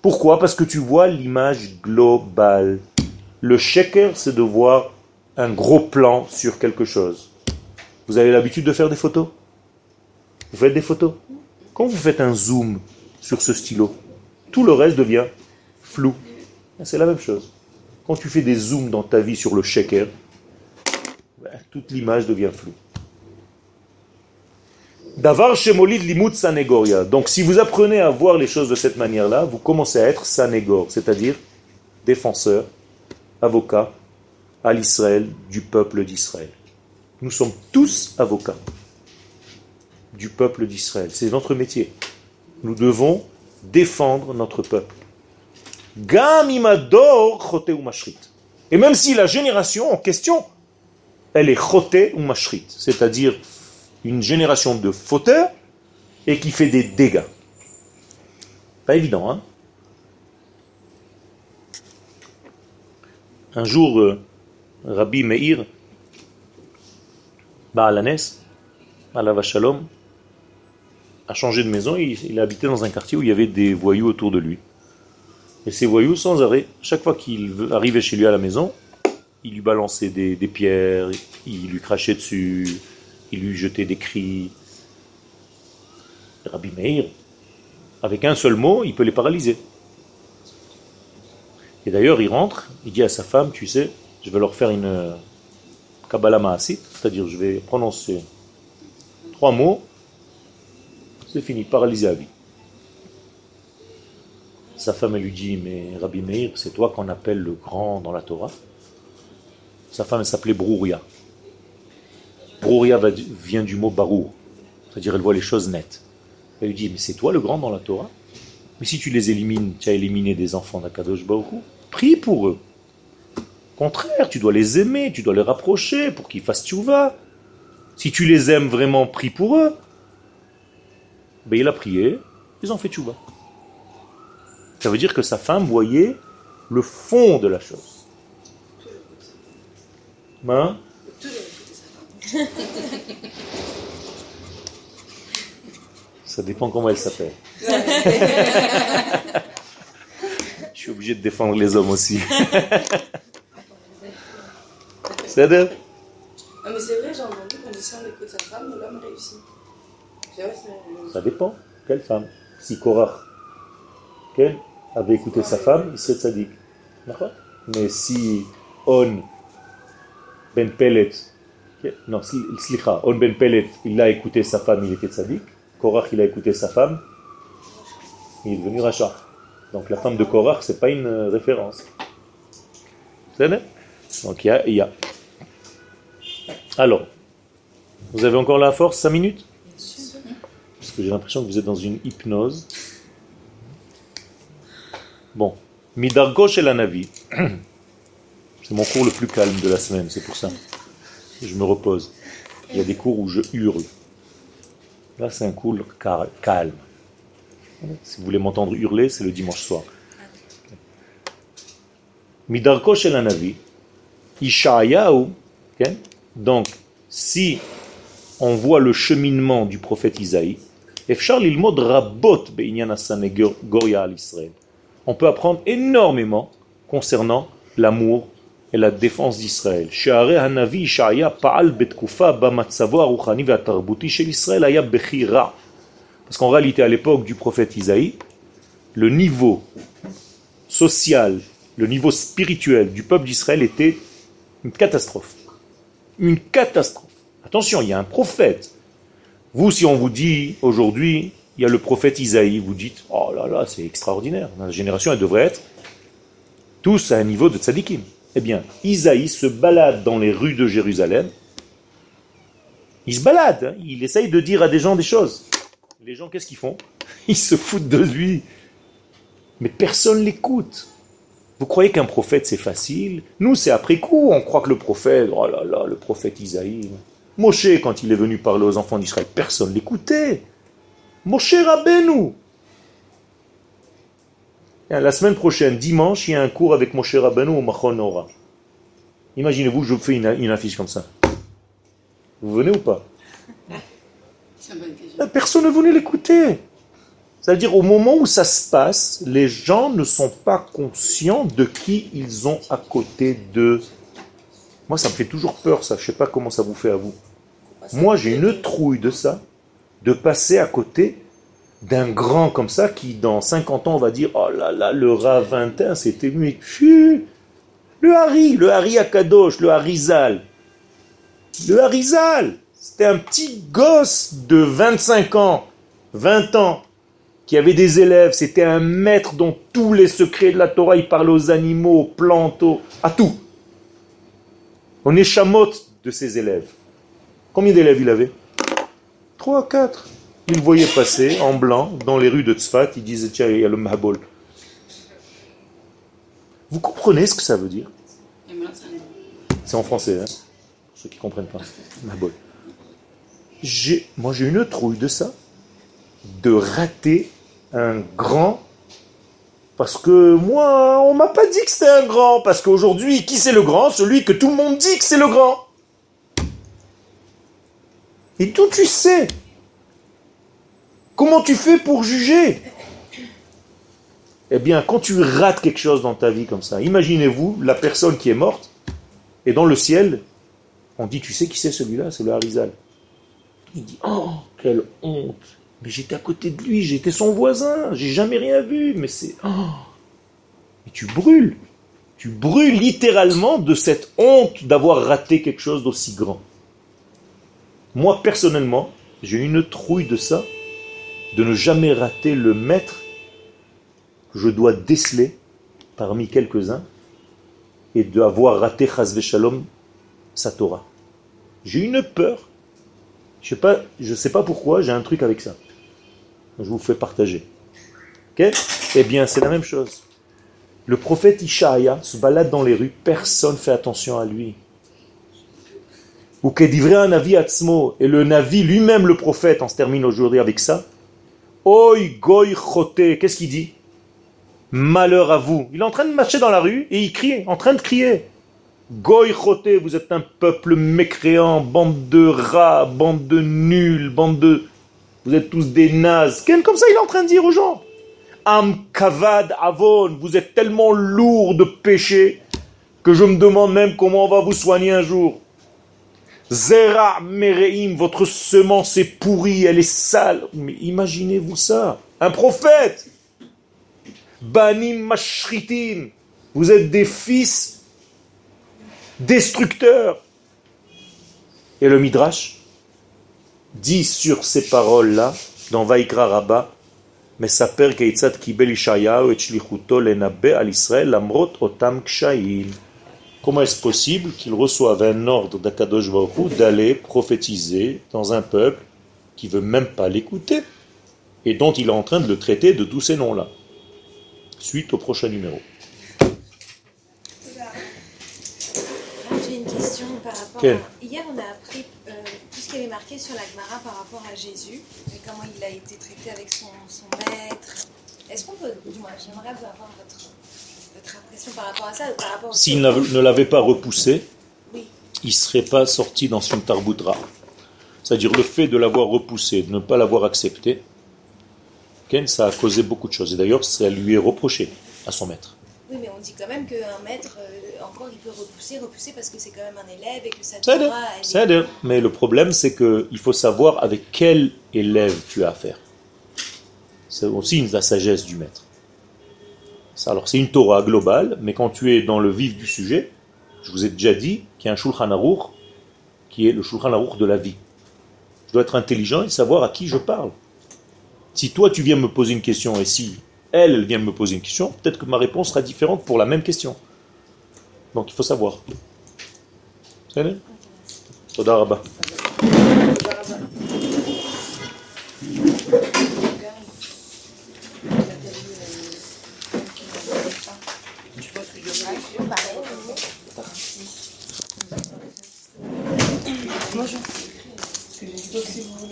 Speaker 1: Pourquoi? Parce que tu vois l'image globale. Le shaker, c'est de voir un gros plan sur quelque chose. Vous avez l'habitude de faire des photos? Vous faites des photos? Quand vous faites un zoom sur ce stylo, tout le reste devient flou. C'est la même chose. Quand tu fais des zooms dans ta vie sur le shaker, ben, toute l'image devient floue. Davar Shemolid Limut Sanegoria. Donc si vous apprenez à voir les choses de cette manière-là, vous commencez à être Sanegor, c'est-à-dire défenseur, avocat à l'Israël, du peuple d'Israël. Nous sommes tous avocats du peuple d'Israël. C'est notre métier. Nous devons défendre notre peuple. Et même si la génération en question, elle est choté ou mashrit, c'est-à-dire une génération de fauteurs et qui fait des dégâts. Pas évident, hein Un jour, euh, Rabbi Meir, Baalanes, la Shalom, a changé de maison, il, il habitait dans un quartier où il y avait des voyous autour de lui. Et ces voyous, sans arrêt, chaque fois qu'il arrivait chez lui à la maison, il lui balançait des, des pierres, il lui crachait dessus, il lui jetait des cris. Rabbi Meir, avec un seul mot, il peut les paralyser. Et d'ailleurs, il rentre, il dit à sa femme, tu sais, je vais leur faire une euh, Kabbalah Maasit, c'est-à-dire je vais prononcer trois mots, c'est fini, paralysé à vie. Sa femme elle lui dit, mais Rabbi Meir, c'est toi qu'on appelle le grand dans la Torah. Sa femme s'appelait Brouria. Brouria vient du mot barou, c'est-à-dire elle voit les choses nettes. Elle lui dit, mais c'est toi le grand dans la Torah? Mais si tu les élimines, tu as éliminé des enfants d'Akadosh Baruch prie pour eux. Au contraire, tu dois les aimer, tu dois les rapprocher pour qu'ils fassent tchouva. Si tu les aimes vraiment, prie pour eux. Ben, il a prié, ils ont fait tchouva. Ça veut dire que sa femme voyait le fond de la chose. Hein? Ça dépend comment elle s'appelle. Je suis obligé de défendre les hommes aussi.
Speaker 4: c'est vrai Ah, mais c'est vrai, j'ai entendu qu'on dit si on écoute sa femme, l'homme réussit.
Speaker 1: Ça dépend. Quelle femme? Si Korach avait écouté sa femme, il serait sadique. Mais si On Ben Pellet, non, slicha, On Ben Pellet, il a écouté sa femme, il était tzaddik. Korach, il a écouté sa femme, il est devenu rachat. Donc la femme de Korach, c'est pas une référence. C'est Donc il y a, il y a. Alors, vous avez encore la force 5 minutes? Parce que j'ai l'impression que vous êtes dans une hypnose. Bon, Midargo chez la Navi. C'est mon cours le plus calme de la semaine, c'est pour ça. Je me repose. Il y a des cours où je hurle. Là, c'est un cours calme. Si vous voulez m'entendre hurler, c'est le dimanche soir. Midarko. Donc, si on voit le cheminement du prophète Isaïe, on peut apprendre énormément concernant l'amour et la défense d'Israël. Parce qu'en réalité, à l'époque du prophète Isaïe, le niveau social, le niveau spirituel du peuple d'Israël était une catastrophe. Une catastrophe. Attention, il y a un prophète. Vous, si on vous dit aujourd'hui, il y a le prophète Isaïe, vous dites, oh là là, c'est extraordinaire. La génération, elle devrait être tous à un niveau de tzadikim. Eh bien, Isaïe se balade dans les rues de Jérusalem. Il se balade, hein. il essaye de dire à des gens des choses. Les gens, qu'est-ce qu'ils font? Ils se foutent de lui. Mais personne l'écoute. Vous croyez qu'un prophète, c'est facile? Nous, c'est après coup. On croit que le prophète, oh là là, le prophète Isaïe. Moshe, quand il est venu parler aux enfants d'Israël, personne l'écoutait. Moshe Rabbeinu. La semaine prochaine, dimanche, il y a un cours avec Moshe Rabbeinu au Machon Imaginez-vous, je fais une, affiche comme ça. Vous venez ou pas Personne ne venait l'écouter. C'est-à-dire, au moment où ça se passe, les gens ne sont pas conscients de qui ils ont à côté d'eux. Moi, ça me fait toujours peur, ça. Je ne sais pas comment ça vous fait à vous. Moi, j'ai une trouille de ça, de passer à côté d'un grand comme ça qui, dans 50 ans, on va dire Oh là là, le Ravintin, c'était lui. Le Hari, le Hari Akadosh, le Harizal. Le Harizal, c'était un petit gosse de 25 ans, 20 ans, qui avait des élèves. C'était un maître dont tous les secrets de la Torah, il parlait aux animaux, aux plantes, à tout. On échamote de ses élèves. Combien d'élèves il avait? 3, 4. Ils voyait passer en blanc dans les rues de Tzfat, Il disait tiens, il y a le Mahabol. Vous comprenez ce que ça veut dire? C'est en français, hein ceux qui ne comprennent pas. Mahabol. Moi, j'ai une trouille de ça, de rater un grand parce que moi, on m'a pas dit que c'était un grand. Parce qu'aujourd'hui, qui c'est le grand? Celui que tout le monde dit que c'est le grand. Et d'où tu sais Comment tu fais pour juger? Eh bien, quand tu rates quelque chose dans ta vie comme ça, imaginez-vous la personne qui est morte, et dans le ciel, on dit, tu sais qui c'est celui-là? C'est le Harizal. Il dit, oh, quelle honte. Mais j'étais à côté de lui, j'étais son voisin, j'ai jamais rien vu, mais c'est... Oh. Mais tu brûles. Tu brûles littéralement de cette honte d'avoir raté quelque chose d'aussi grand. Moi, personnellement, j'ai une trouille de ça, de ne jamais rater le maître que je dois déceler parmi quelques-uns et d'avoir raté Chazve Shalom sa Torah. J'ai une peur. Je ne sais, pas, sais pas pourquoi, j'ai un truc avec ça. Je vous fais partager. Eh bien, c'est la même chose. Le prophète Ishaïa se balade dans les rues, personne ne fait attention à lui ou qu'est un avis atzmo, et le navi lui-même, le prophète, on se termine aujourd'hui avec ça. Oi goy chote, qu'est-ce qu'il dit? Malheur à vous. Il est en train de marcher dans la rue et il crie, en train de crier. Goy chote, vous êtes un peuple mécréant, bande de rats, bande de nuls, bande de. Vous êtes tous des nazes. Comme ça, il est en train de dire aux gens. Am kavad avon, vous êtes tellement lourd de péché que je me demande même comment on va vous soigner un jour. Zera Mereim, votre semence est pourrie, elle est sale. Mais imaginez-vous ça. Un prophète. Banim Mashritim. Vous êtes des fils destructeurs. Et le Midrash dit sur ces paroles-là, dans Vaikra Rabba, מספר כיצד קיבל ישעיהו את שליחותו לנבא על ישראל למרות אותם קשיים. Comment est-ce possible qu'il reçoive un ordre d'Akadosh Baruch d'aller prophétiser dans un peuple qui veut même pas l'écouter et dont il est en train de le traiter de tous ces noms-là? Suite au prochain numéro.
Speaker 2: J'ai une question par rapport
Speaker 1: Quelle?
Speaker 2: à... Hier, on a appris euh, tout ce qui avait marqué sur la Gemara par rapport à Jésus et comment il a été traité avec son, son maître. Est-ce qu'on peut... Du moins, j'aimerais avoir votre, votre impression par rapport à ça. Par rapport
Speaker 1: S'il ne l'avait pas repoussé,
Speaker 2: Oui.
Speaker 1: il ne serait pas sorti dans son tarboutra. C'est-à-dire le fait de l'avoir repoussé, de ne pas l'avoir accepté, Ken, ça a causé beaucoup de choses. Et d'ailleurs, ça lui est reproché à son maître.
Speaker 2: Oui, mais on dit quand même qu'un maître, euh, encore, il peut repousser, repousser parce que c'est quand même un élève et que sa
Speaker 1: C'est
Speaker 2: est-
Speaker 1: C'est-à-dire, Mais le problème, c'est qu'il faut savoir avec quel élève tu as affaire. C'est aussi la sagesse du maître. Alors, c'est une Torah globale, mais quand tu es dans le vif du sujet, je vous ai déjà dit qu'il y a un Shulchan Aruch qui est le Shulchan Aruch de la vie. Je dois être intelligent et savoir à qui je parle. Si toi, tu viens me poser une question et si elle, vient me poser une question, peut-être que ma réponse sera différente pour la même question. Donc, il faut savoir. C'est
Speaker 4: Terus.